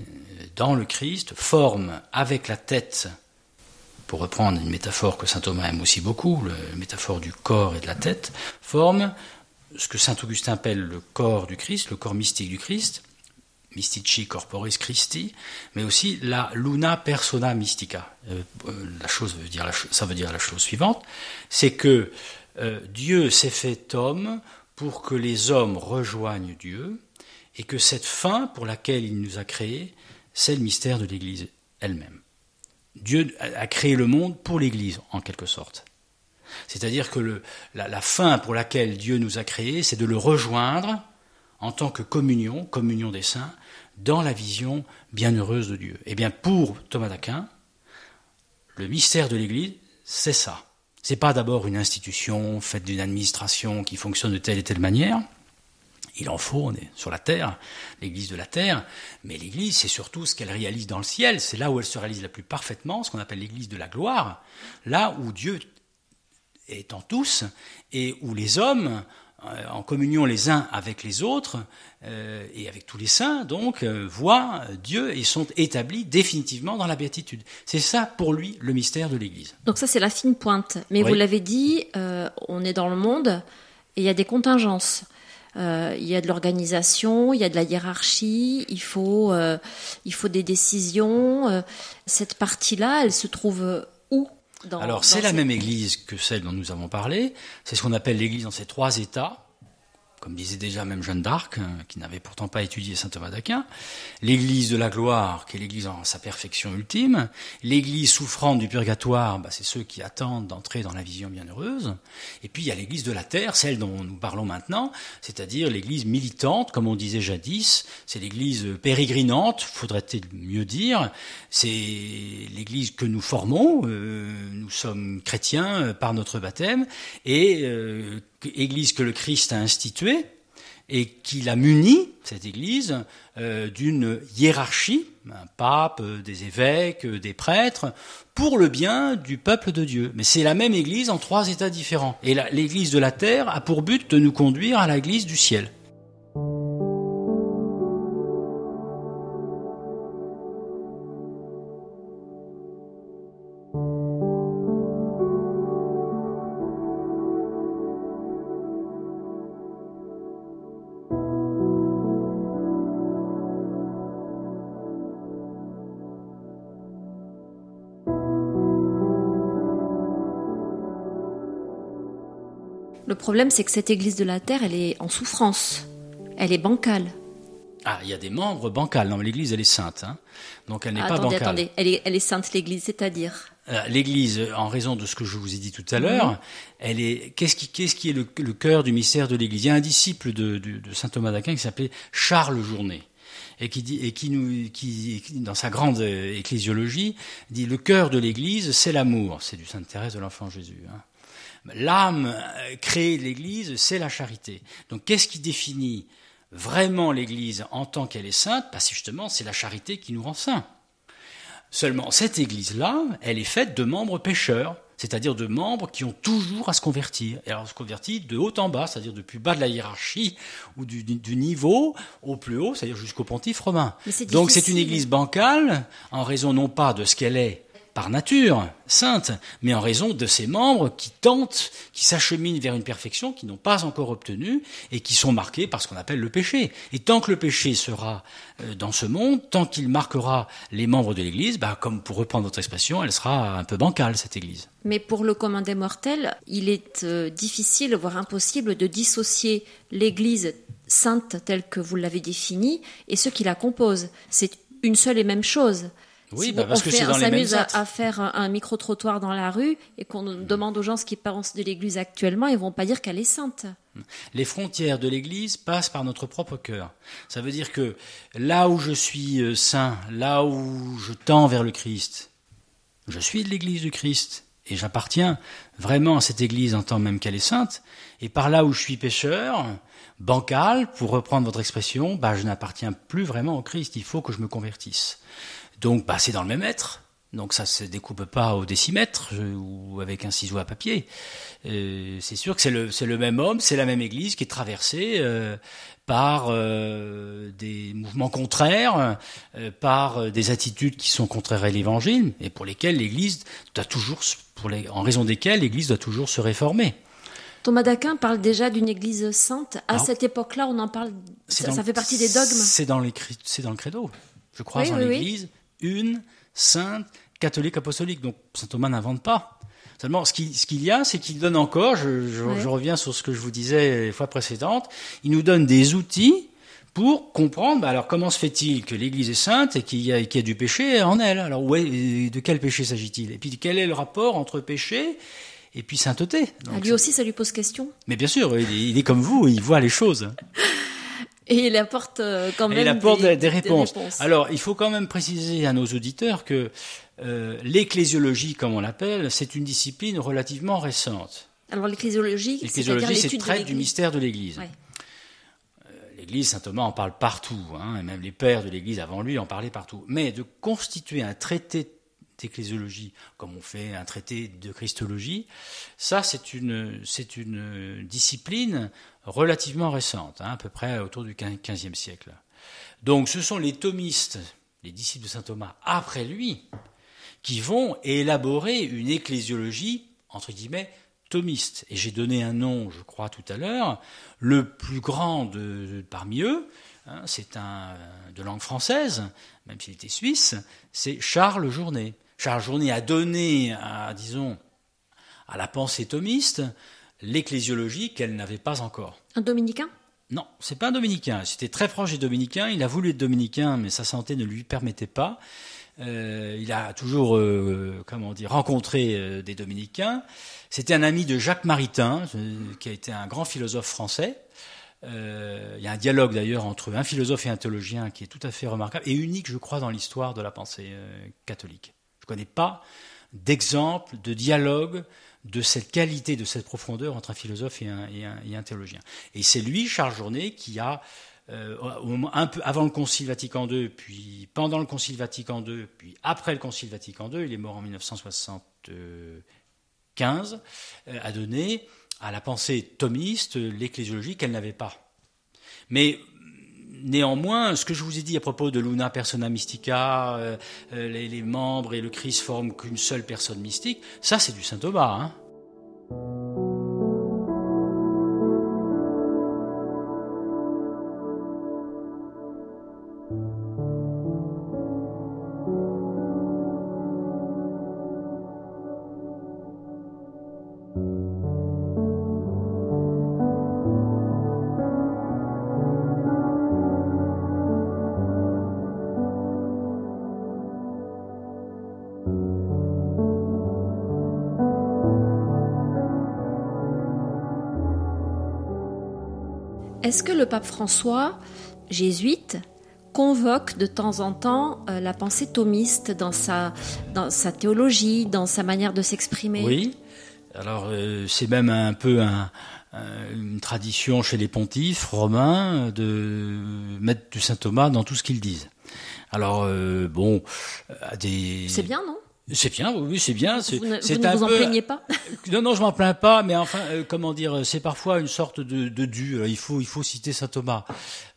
dans le Christ forment avec la tête, pour reprendre une métaphore que saint Thomas aime aussi beaucoup, la métaphore du corps et de la tête, forment ce que saint Augustin appelle le corps du Christ, le corps mystique du Christ, mystici corporis Christi, mais aussi la luna persona mystica. Euh, euh, la chose ça veut dire la chose suivante, c'est que euh, Dieu s'est fait homme pour que les hommes rejoignent Dieu, et que cette fin pour laquelle il nous a créés, c'est le mystère de l'Église elle-même. Dieu a créé le monde pour l'Église, en quelque sorte. C'est-à-dire que la, fin pour laquelle Dieu nous a créés, c'est de le rejoindre en tant que communion, communion des saints, dans la vision bienheureuse de Dieu. Eh bien, pour Thomas d'Aquin, le mystère de l'Église, c'est ça. C'est pas d'abord une institution faite d'une administration qui fonctionne de telle et telle manière. Il en faut, on est sur la terre, l'église de la terre, mais l'église, c'est surtout ce qu'elle réalise dans le ciel, c'est là où elle se réalise la plus parfaitement, ce qu'on appelle l'église de la gloire, là où Dieu est en tous et où les hommes, euh, en communion les uns avec les autres euh, et avec tous les saints, donc, euh, voient Dieu et sont établis définitivement dans la béatitude. C'est ça pour lui le mystère de l'Église. Donc ça c'est la fine pointe. Mais vous l'avez dit, on est dans le monde et il y a des contingences. Il y a de l'organisation, il y a de la hiérarchie, il faut, il faut des décisions. cette partie-là, elle se trouve où alors c'est la même église que celle dont nous avons parlé, c'est ce qu'on appelle l'église dans ses trois états, comme disait déjà même Jeanne d'Arc, hein, qui n'avait pourtant pas étudié saint Thomas d'Aquin, l'Église de la gloire, qui est l'Église en sa perfection ultime, l'Église souffrante du purgatoire, bah, c'est ceux qui attendent d'entrer dans la vision bienheureuse, et puis il y a l'Église de la terre, celle dont nous parlons maintenant, c'est-à-dire l'Église militante, comme on disait jadis, c'est l'Église pérégrinante, faudrait-il mieux dire, c'est l'Église que nous formons, euh, nous sommes chrétiens euh, par notre baptême, et euh, Église que le Christ a instituée et qu'il a muni, cette Église, euh, d'une hiérarchie, un pape, des évêques, des prêtres, pour le bien du peuple de Dieu. Mais c'est la même Église en trois états différents. Et l'Église de la terre a pour but de nous conduire à l'Église du ciel. Problème, c'est que cette Église de la Terre, elle est en souffrance. Elle est bancale. Ah, il y a des membres bancales. Non, mais l'Église, elle est sainte. Hein. Donc, elle n'est pas bancale. Attendez, elle est, elle est sainte, l'Église, c'est-à-dire euh, L'Église, en raison de ce que je vous ai dit tout à l'heure, mhm. elle est. Qu'est-ce qui, qu'est-ce qui est le, cœur du mystère de l'Église? Il y a un disciple de, de, saint Thomas d'Aquin qui s'appelait Charles Journet et qui dit et qui nous qui dans sa grande ecclésiologie dit le cœur de l'Église c'est l'amour. C'est du Sainte Thérèse de l'Enfant Jésus. Hein. L'âme euh, créée de l'Église, c'est la charité. Donc qu'est-ce qui définit vraiment l'Église en tant qu'elle est sainte? Parce que justement, c'est la charité qui nous rend saints. Seulement, cette Église-là, elle est faite de membres pécheurs, c'est-à-dire de membres qui ont toujours à se convertir. Et alors, se convertir de haut en bas, c'est-à-dire du plus bas de la hiérarchie ou du, niveau au plus haut, c'est-à-dire jusqu'au pontife romain. Donc, c'est une Église bancale, en raison non pas de ce qu'elle est par nature sainte, mais en raison de ses membres qui tentent, qui s'acheminent vers une perfection qu'ils n'ont pas encore obtenue et qui sont marqués par ce qu'on appelle le péché. Et tant que le péché sera euh, dans ce monde, tant qu'il marquera les membres de l'Église, bah, comme pour reprendre votre expression, elle sera un peu bancale, cette Église. Mais pour le commun des mortels, il est euh, difficile, voire impossible, de dissocier l'Église sainte telle que vous l'avez définie et ceux qui la composent. C'est une seule et même chose. Oui, bah parce que c'est dans les mêmes à, à faire un, micro-trottoir dans la rue et qu'on demande aux gens ce qu'ils pensent de l'Église actuellement, ils vont pas dire qu'elle est sainte. Les frontières de l'Église passent par notre propre cœur. Ça veut dire que là où je suis euh, saint, là où je tends vers le Christ, je suis de l'Église du Christ et j'appartiens vraiment à cette Église en tant même qu'elle est sainte. Et par là où je suis pécheur, bancal, pour reprendre votre expression, bah, je n'appartiens plus vraiment au Christ. Il faut que je me convertisse. Donc, bah, c'est dans le même être. Donc ça se découpe pas au décimètre euh, ou avec un ciseau à papier. Euh, c'est sûr que c'est le, même homme, c'est la même Église qui est traversée euh, par euh, des mouvements contraires, par des attitudes qui sont contraires à l'Évangile et pour lesquelles l'Église doit toujours, pour les, en raison desquelles l'Église doit toujours se Thomas d'Aquin parle déjà d'une Église sainte. À cette époque-là, on en parle. Ça, ça, fait partie des dogmes. C'est dans, dans le credo. Je crois en l'Église une, sainte, catholique, apostolique. Donc saint Thomas n'invente pas. Seulement, ce qu'il y a, c'est qu'il donne encore, je, reviens sur ce que je vous disais les fois précédentes, il nous donne des outils pour comprendre, bah, alors comment se fait-il que l'Église est sainte et qu'il y, a du péché en elle? Alors de quel péché s'agit-il? Et puis quel est le rapport entre péché et puis sainteté? Ah, Lui aussi, ça lui pose question? Mais bien sûr, il est comme vous, il voit les choses. Et il apporte euh, quand même il apporte des, réponses. Alors, il faut quand même préciser à nos auditeurs que euh, l'ecclésiologie, comme on l'appelle, c'est une discipline relativement récente. Alors, l'ecclésiologie, c'est traite du mystère de l'Église. Euh, L'Église, saint Thomas en parle partout, hein, et même les pères de l'Église avant lui en parlaient partout. Mais de constituer un traité d'ecclésiologie, comme on fait un traité de christologie, ça c'est une, c'est une discipline relativement récente, hein, à peu près autour du XVe siècle. Donc ce sont les thomistes, les disciples de saint Thomas, après lui, qui vont élaborer une ecclésiologie, entre guillemets, thomiste. Et j'ai donné un nom, je crois, tout à l'heure. Le plus grand parmi eux, hein, c'est un de langue française, même s'il était suisse, c'est Charles Journet. Charles Journet a donné, disons, à la pensée thomiste l'ecclésiologie qu'elle n'avait pas encore. Un dominicain? Non, c'est pas un dominicain. C'était très proche des dominicains. Il a voulu être dominicain, mais sa santé ne lui permettait pas. Euh, il a toujours, euh, comment dire, rencontré euh, des dominicains. C'était un ami de Jacques Maritain, qui a été un grand philosophe français. il y a un dialogue d'ailleurs entre un philosophe et un théologien qui est tout à fait remarquable et unique, je crois, dans l'histoire de la pensée catholique ne connais pas d'exemple de dialogue de cette qualité, de cette profondeur entre un philosophe et un, théologien. Et c'est lui, Charles Journet, qui a, euh, un peu avant le Concile Vatican II, puis pendant le Concile Vatican II, puis après le Concile Vatican II, il est mort en 1975, euh, a donné à la pensée thomiste l'ecclésiologie qu'elle n'avait pas. Mais néanmoins, ce que je vous ai dit à propos de Luna Persona Mystica, euh, euh, les, membres et le Christ forment qu'une seule personne mystique, ça c'est du Saint Thomas. Hein. Est-ce que le pape François, jésuite, convoque de temps en temps euh, la pensée thomiste dans sa, dans sa théologie, dans sa manière de s'exprimer? Oui. Alors euh, c'est même un peu une tradition chez les pontifes romains de mettre du saint Thomas dans tout ce qu'ils disent. Alors euh, bon, à des. C'est bien, non? C'est bien, oui, c'est bien. Vous ne, vous, en plaignez pas Non, non, je m'en plains pas, mais enfin, euh, comment dire, c'est parfois une sorte de, de dû. Il faut, il faut citer saint Thomas.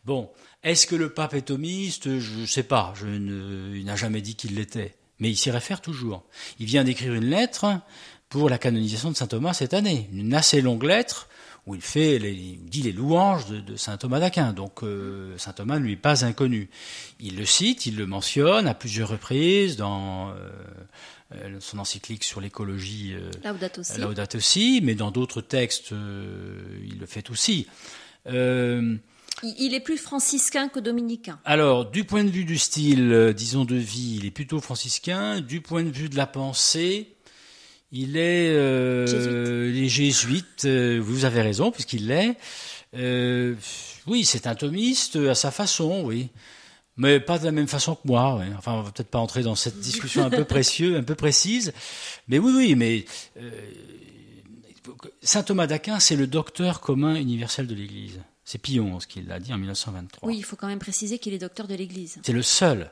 Bon, est-ce que le pape est thomiste? Je ne sais pas. Je ne, il n'a jamais dit qu'il l'était. mais il s'y réfère toujours. Il vient d'écrire une lettre pour la canonisation de saint Thomas cette année, une assez longue lettre où il fait, les, dit les louanges de, saint Thomas d'Aquin. Donc euh, saint Thomas ne lui est pas inconnu. Il le cite, il le mentionne à plusieurs reprises dans euh, euh, son encyclique sur l'écologie Laudato aussi. mais dans d'autres textes, il le fait aussi. Il est plus franciscain que dominicain. Alors, du point de vue du style, disons, de vie, il est plutôt franciscain. Du point de vue de la pensée, il est euh, les jésuites. Euh, vous avez raison, puisqu'il l'est. Euh, oui, c'est un thomiste à sa façon, oui. Mais pas de la même façon que moi. Oui. Enfin, on va peut-être pas entrer dans cette discussion un peu précieux, un peu précise. Mais oui, oui, mais euh, saint Thomas d'Aquin, c'est le docteur commun universel de l'Église. C'est Pion ce qu'il l'a dit en 1923. Oui, il faut quand même préciser qu'il est docteur de l'Église. C'est le seul,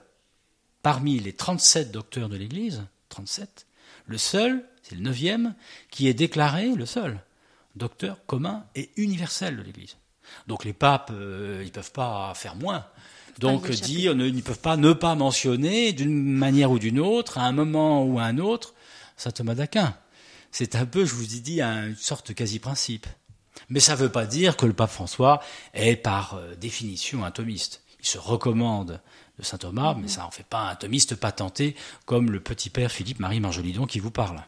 parmi les 37 docteurs de l'Église, 37, le seul c'est le neuvième, qui est déclaré le seul docteur commun et universel de l'Église. Donc les papes, euh, ils ne peuvent pas faire moins. Donc dire, ils ne peuvent pas ne pas mentionner d'une manière ou d'une autre, à un moment ou à un autre, saint Thomas d'Aquin. C'est un peu, je vous ai dit, une sorte de quasi-principe. Mais ça ne veut pas dire que le pape François est par euh, définition un thomiste. Il se recommande de saint Thomas, mais ça n'en fait pas un thomiste patenté comme le petit père Philippe-Marie Marjolidon qui vous parle.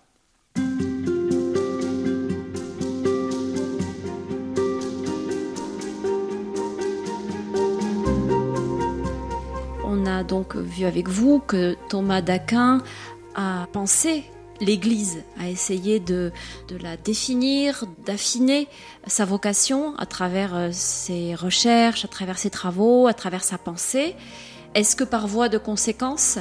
On a donc vu avec vous que Thomas d'Aquin a pensé l'Église, a essayé de, la définir, d'affiner sa vocation à travers euh, ses recherches, à travers ses travaux, à travers sa pensée. Est-ce que par voie de conséquence,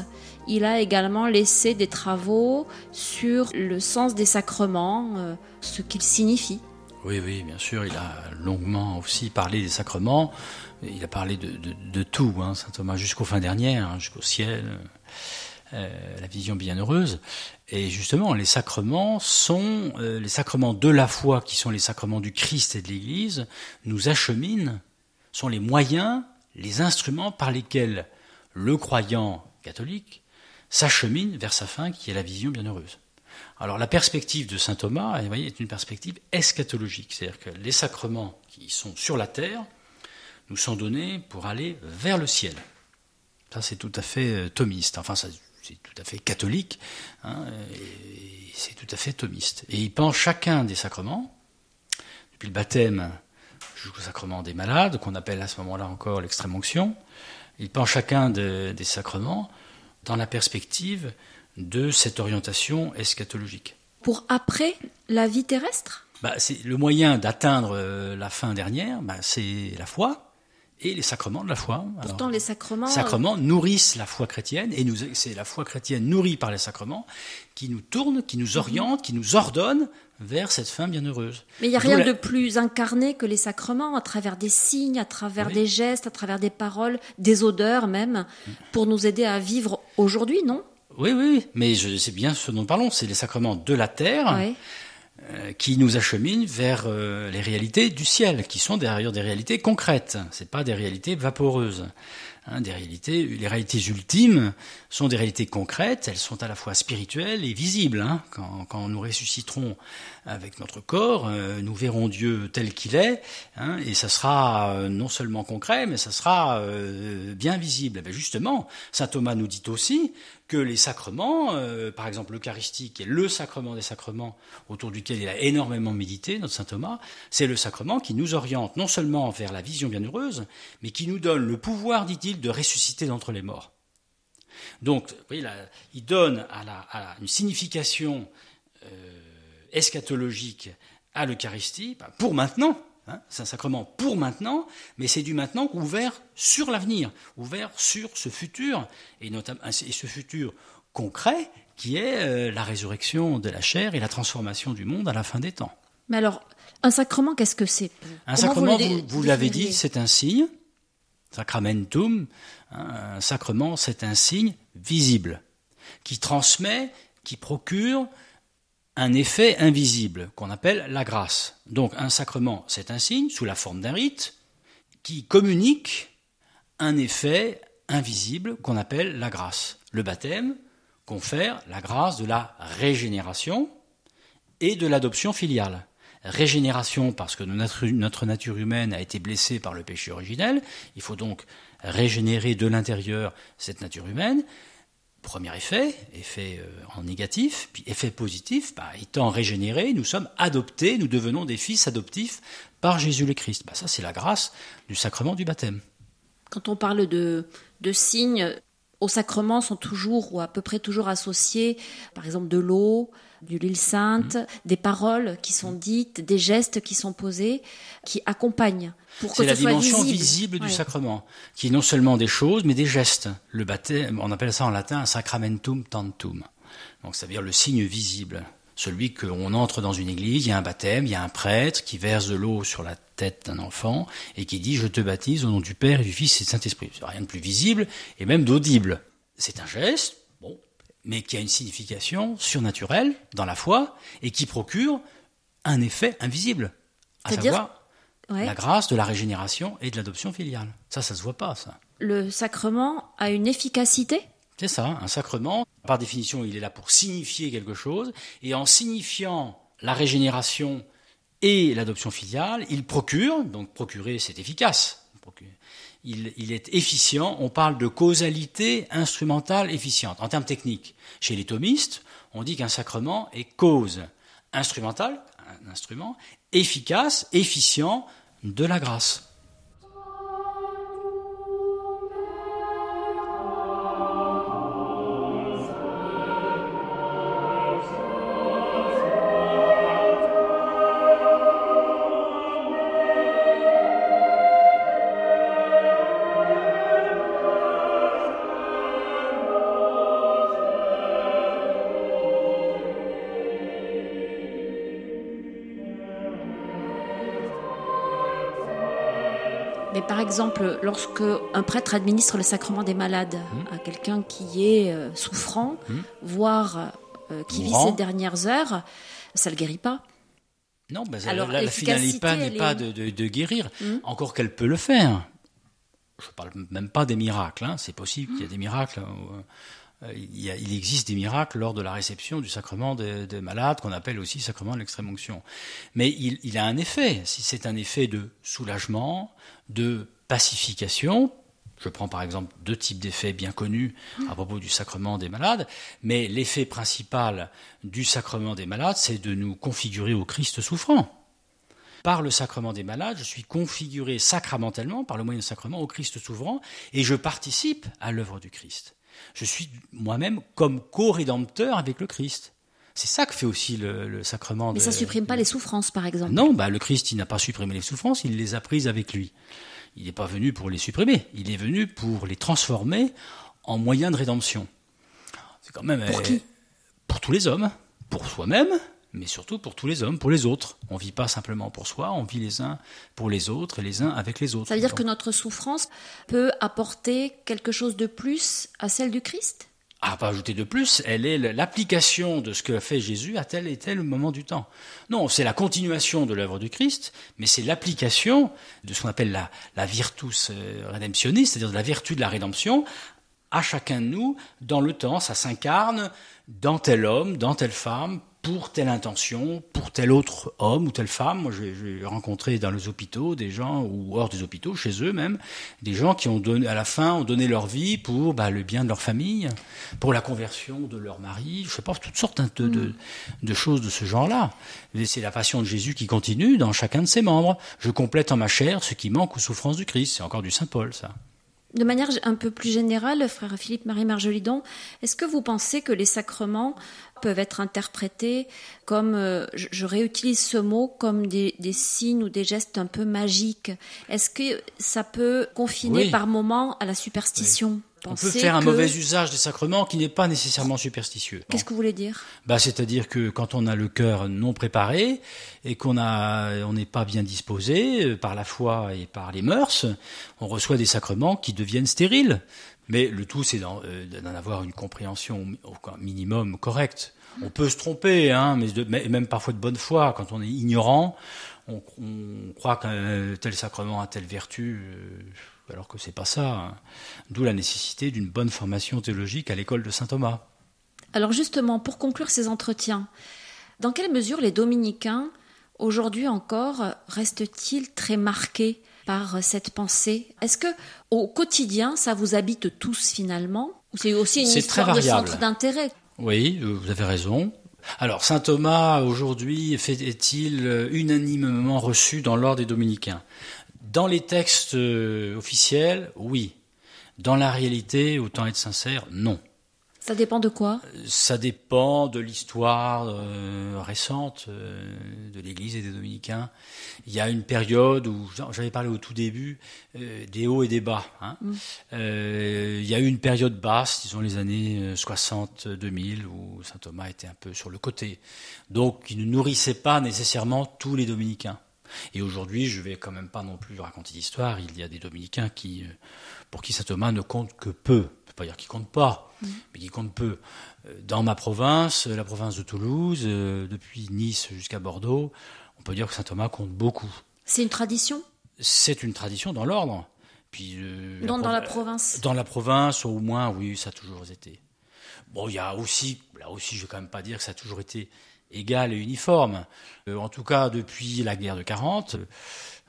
il a également laissé des travaux sur le sens des sacrements, euh, ce qu'ils signifient. Oui, oui, bien sûr, il a longuement aussi parlé des sacrements. Il a parlé de, tout, hein, saint Thomas, jusqu'aux fins dernières, hein, jusqu'au ciel, euh, la vision bienheureuse. Et justement, les sacrements sont euh, les sacrements de la foi, qui sont les sacrements du Christ et de l'Église, nous acheminent, sont les moyens, les instruments par lesquels le croyant catholique s'achemine vers sa fin qui est la vision bienheureuse. Alors la perspective de saint Thomas, est une perspective eschatologique, c'est-à-dire que les sacrements qui sont sur la terre nous sont donnés pour aller vers le ciel. Ça c'est tout à fait euh, thomiste, enfin c'est tout à fait catholique, hein, c'est tout à fait thomiste. Et il pense chacun des sacrements, depuis le baptême jusqu'au sacrement des malades, qu'on appelle à ce moment-là encore l'extrême onction, il pense chacun des sacrements dans la perspective de cette orientation eschatologique. Pour après la vie terrestre? Bah, c'est Le moyen d'atteindre euh, la fin dernière, bah, c'est la foi et les sacrements de la foi. Pourtant, les sacrements... Les sacrements nourrissent la foi chrétienne, et c'est la foi chrétienne nourrie par les sacrements qui nous tourne, qui nous oriente, qui nous ordonne vers cette fin bienheureuse. Mais il n'y a rien de plus incarné que les sacrements, à travers des signes, à travers des gestes, à travers des paroles, des odeurs même, pour nous aider à vivre aujourd'hui, non? Oui, oui, mais c'est bien ce dont nous parlons, c'est les sacrements de la terre. Euh, qui nous acheminent vers euh, les réalités du ciel, qui sont derrière des réalités concrètes. C'est pas des réalités vaporeuses. Hein, des réalités, les réalités ultimes sont des réalités concrètes, elles sont à la fois spirituelles et visibles. Hein. Quand, nous ressusciterons avec notre corps, euh, nous verrons Dieu tel qu'il est, hein, et ça sera euh, non seulement concret, mais ça sera euh, bien visible. Eh justement, saint Thomas nous dit aussi que les sacrements, par exemple l'Eucharistie, qui est le sacrement des sacrements autour duquel il a énormément médité, notre saint Thomas, c'est le sacrement qui nous oriente non seulement vers la vision bienheureuse, mais qui nous donne le pouvoir, dit-il, de ressusciter d'entre les morts. Donc, voyez, il donne une signification eschatologique à l'Eucharistie, bah, pour maintenant, hein, c'est un sacrement pour maintenant, mais c'est du maintenant ouvert sur l'avenir, ouvert sur ce futur, et, notamment, et ce futur concret qui est euh, la résurrection de la chair et la transformation du monde à la fin des temps. Mais alors, un sacrement, qu'est-ce que c'est? Un sacrement, vous, l'avez dit, c'est un signe, sacramentum, hein, un sacrement, c'est un signe visible, qui transmet, qui procure un effet invisible qu'on appelle la grâce. Donc un sacrement, c'est un signe sous la forme d'un rite qui communique un effet invisible qu'on appelle la grâce. Le baptême confère la grâce de la régénération et de l'adoption filiale. Régénération parce que notre nature humaine a été blessée par le péché originel, il faut donc régénérer de l'intérieur cette nature humaine. Premier effet, effet euh, en négatif, puis effet positif, bah, étant régénérés, nous sommes adoptés, nous devenons des fils adoptifs par Jésus le Christ. Bah, ça, c'est la grâce du sacrement du baptême. Quand on parle de, de signes, aux sacrements sont toujours ou à peu près toujours associés, par exemple, de l'eau, du l'huile sainte, mmh. des paroles qui sont dites, des gestes qui sont posés, qui accompagnent. C'est la dimension visible, du sacrement, qui est non seulement des choses, mais des gestes. Le baptême, on appelle ça en latin un sacramentum tantum. Donc, ça veut dire le signe visible. Celui qu'on entre dans une église, il y a un baptême, il y a un prêtre qui verse de l'eau sur la tête d'un enfant et qui dit Je te baptise au nom du Père et du Fils et du Saint-Esprit. C'est rien de plus visible et même d'audible. C'est un geste, mais qui a une signification surnaturelle dans la foi et qui procure un effet invisible. À savoir la grâce de la régénération et de l'adoption filiale. Ça, ça se voit pas, ça. Le sacrement a une efficacité? C'est ça, un sacrement, par définition, il est là pour signifier quelque chose, et en signifiant la régénération et l'adoption filiale, il procure, donc procurer, c'est efficace. Il, est efficient, on parle de causalité instrumentale efficiente. En termes techniques, chez les thomistes, on dit qu'un sacrement est cause instrumentale, un instrument, efficace, efficient, de la grâce. Exemple, lorsque un prêtre administre le sacrement des malades mmh. à quelqu'un qui est euh, souffrant, mmh. voire euh, qui vit ses dernières heures, ça ne le guérit pas. Non, ben, la, finalité n'est pas de, guérir, mmh. encore qu'elle peut le faire. Je ne parle même pas des miracles, hein. c'est possible qu'il y ait des miracles. Euh, il, existe des miracles lors de la réception du sacrement des, malades, qu'on appelle aussi sacrement de l'extrême onction. Mais il, il a un effet. Si c'est un effet de soulagement, de pacification. Je prends par exemple deux types d'effets bien connus à propos du sacrement des malades, mais l'effet principal du sacrement des malades, c'est de nous configurer au Christ souffrant. Par le sacrement des malades, je suis configuré sacramentellement, par le moyen du sacrement, au Christ souffrant, et je participe à l'œuvre du Christ. Je suis moi-même comme co-rédempteur avec le Christ. C'est ça que fait aussi le, sacrement. Mais ça supprime pas les souffrances, par exemple. Non, bah, le Christ, il n'a pas supprimé les souffrances, il les a prises avec lui il n'est pas venu pour les supprimer, il est venu pour les transformer en moyens de rédemption. C'est quand même pour euh, qui? Pour tous les hommes, pour soi-même, mais surtout pour tous les hommes, pour les autres. On vit pas simplement pour soi, on vit les uns pour les autres et les uns avec les autres. Ça veut dire que notre souffrance peut apporter quelque chose de plus à celle du Christ? À pas ajouter de plus, elle est l'application de ce que fait Jésus à tel et tel moment du temps. Non, c'est la continuation de l'œuvre du Christ, mais c'est l'application de ce qu'on appelle la, la virtus euh, redemptionis, c'est-à-dire la vertu de la rédemption, à chacun de nous dans le temps. Ça s'incarne dans tel homme, dans telle femme, pour telle intention, pour tel autre homme ou telle femme. Moi, j'ai rencontré dans les hôpitaux des gens, ou hors des hôpitaux, chez eux même, des gens qui ont donné, à la fin, ont donné leur vie pour bah, le bien de leur famille, pour la conversion de leur mari, je sais pas, toutes sortes de, de, de choses de ce genre-là. C'est la passion de Jésus qui continue dans chacun de ses membres. Je complète en ma chair ce qui manque aux souffrances du Christ. C'est encore du Saint Paul, ça. De manière un peu plus générale, frère Philippe Marie Marjolidon, est-ce que vous pensez que les sacrements peuvent être interprétés comme, euh, je, réutilise ce mot, comme des, signes ou des gestes un peu magiques Est-ce que ça peut confiner par moments à la superstition on peut faire un mauvais usage des sacrements qui n'est pas nécessairement superstitieux. Qu'est-ce que vous voulez dire? Bah, C'est-à-dire que quand on a le cœur non préparé et qu'on on n'est pas bien disposé euh, par la foi et par les mœurs, on reçoit des sacrements qui deviennent stériles. Mais le tout, c'est d'en euh, avoir une compréhension au minimum correcte. On peut se tromper, hein, mais, même parfois de bonne foi, quand on est ignorant, on, croit qu'un tel sacrement a telle vertu. Euh, alors que c'est pas ça. Hein. D'où la nécessité d'une bonne formation théologique à l'école de saint Thomas. Alors justement, pour conclure ces entretiens, dans quelle mesure les dominicains, aujourd'hui encore, restent-ils très marqués par cette pensée Est-ce que au quotidien, ça vous habite tous finalement? Ou c'est aussi une histoire de centre d'intérêt? Oui, euh, vous avez raison. Alors, saint Thomas, aujourd'hui, est-il unanimement reçu dans l'ordre des dominicains? Dans les textes euh, officiels, oui. Dans la réalité, autant être sincère, non. Ça dépend de quoi? Ça dépend de l'histoire euh, récente euh, de l'Église et des dominicains. Il y a une période où, j'avais parlé au tout début, euh, des hauts et des bas. Hein. Mm. il y a eu une période basse, disons les années 60-2000, où saint Thomas était un peu sur le côté. Donc il ne nourrissait pas nécessairement tous les dominicains. Et aujourd'hui, je vais quand même pas non plus raconter d'histoire. Il y a des dominicains qui, pour qui saint Thomas ne compte que peu pas dire qu'il compte pas, mais qu'il compte peu. Euh, dans ma province, la province de Toulouse, euh, depuis Nice jusqu'à Bordeaux, on peut dire que saint Thomas compte beaucoup. C'est une tradition? C'est une tradition dans l'ordre. Puis euh, dans, la province? Dans la province, au moins, oui, ça a toujours été. Bon, il y a aussi, là aussi, je vais quand même pas dire que ça a toujours été égal et uniforme. en tout cas, depuis la guerre de 40,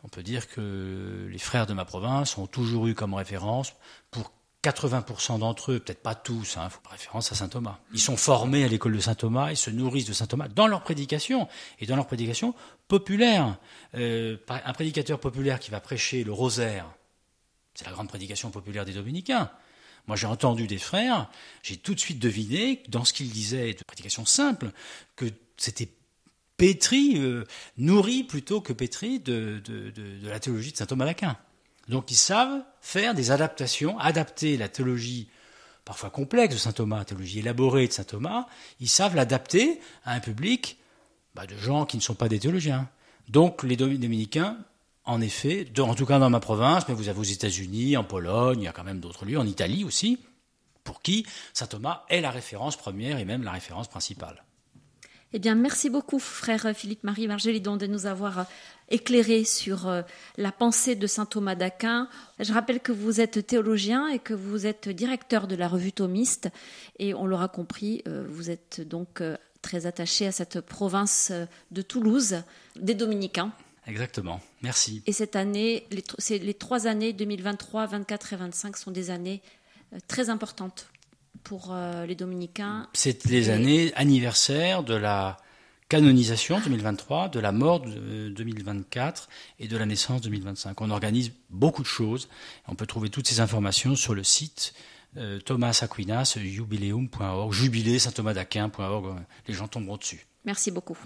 on peut dire que les frères de ma province ont toujours eu comme référence, pour 80% d'entre eux, peut-être pas tous, hein, faut référence à saint Thomas. Ils sont formés à l'école de saint Thomas, ils se nourrissent de saint Thomas dans leur prédication et dans leur prédication populaire. Euh, un prédicateur populaire qui va prêcher le rosaire, c'est la grande prédication populaire des dominicains. Moi, j'ai entendu des frères, j'ai tout de suite deviné, dans ce qu'ils disaient de prédication simple, que c'était pétri, euh, nourri plutôt que pétri de, la théologie de saint Thomas d'Aquin. Donc ils savent faire des adaptations, adapter la théologie parfois complexe de saint Thomas, la théologie élaborée de saint Thomas, ils savent l'adapter à un public bah, de gens qui ne sont pas des théologiens. Donc les dominicains, en effet, en tout cas dans ma province, mais vous avez aux États-Unis, en Pologne, il y a quand même d'autres lieux, en Italie aussi, pour qui saint Thomas est la référence première et même la référence principale. Eh bien, merci beaucoup, frère Philippe-Marie Margelidon, de nous avoir éclairé sur euh, la pensée de saint Thomas d'Aquin. Je rappelle que vous êtes théologien et que vous êtes directeur de la revue thomiste. Et on l'aura compris, euh, vous êtes donc euh, très attaché à cette province de Toulouse, des Dominicains. Exactement, merci. Et cette année, les, les trois années 2023, 24 et 25 sont des années très importantes pour euh, les dominicains. C'est les années anniversaires de la canonisation 2023, de la mort 2024 euh, et de la naissance 2025. On organise beaucoup de choses. On peut trouver toutes ces informations sur le site euh, Thomas Aquinas, jubileum.org, jubilé saint thomas d'Aquin.org. Les gens tomberont dessus. Merci beaucoup.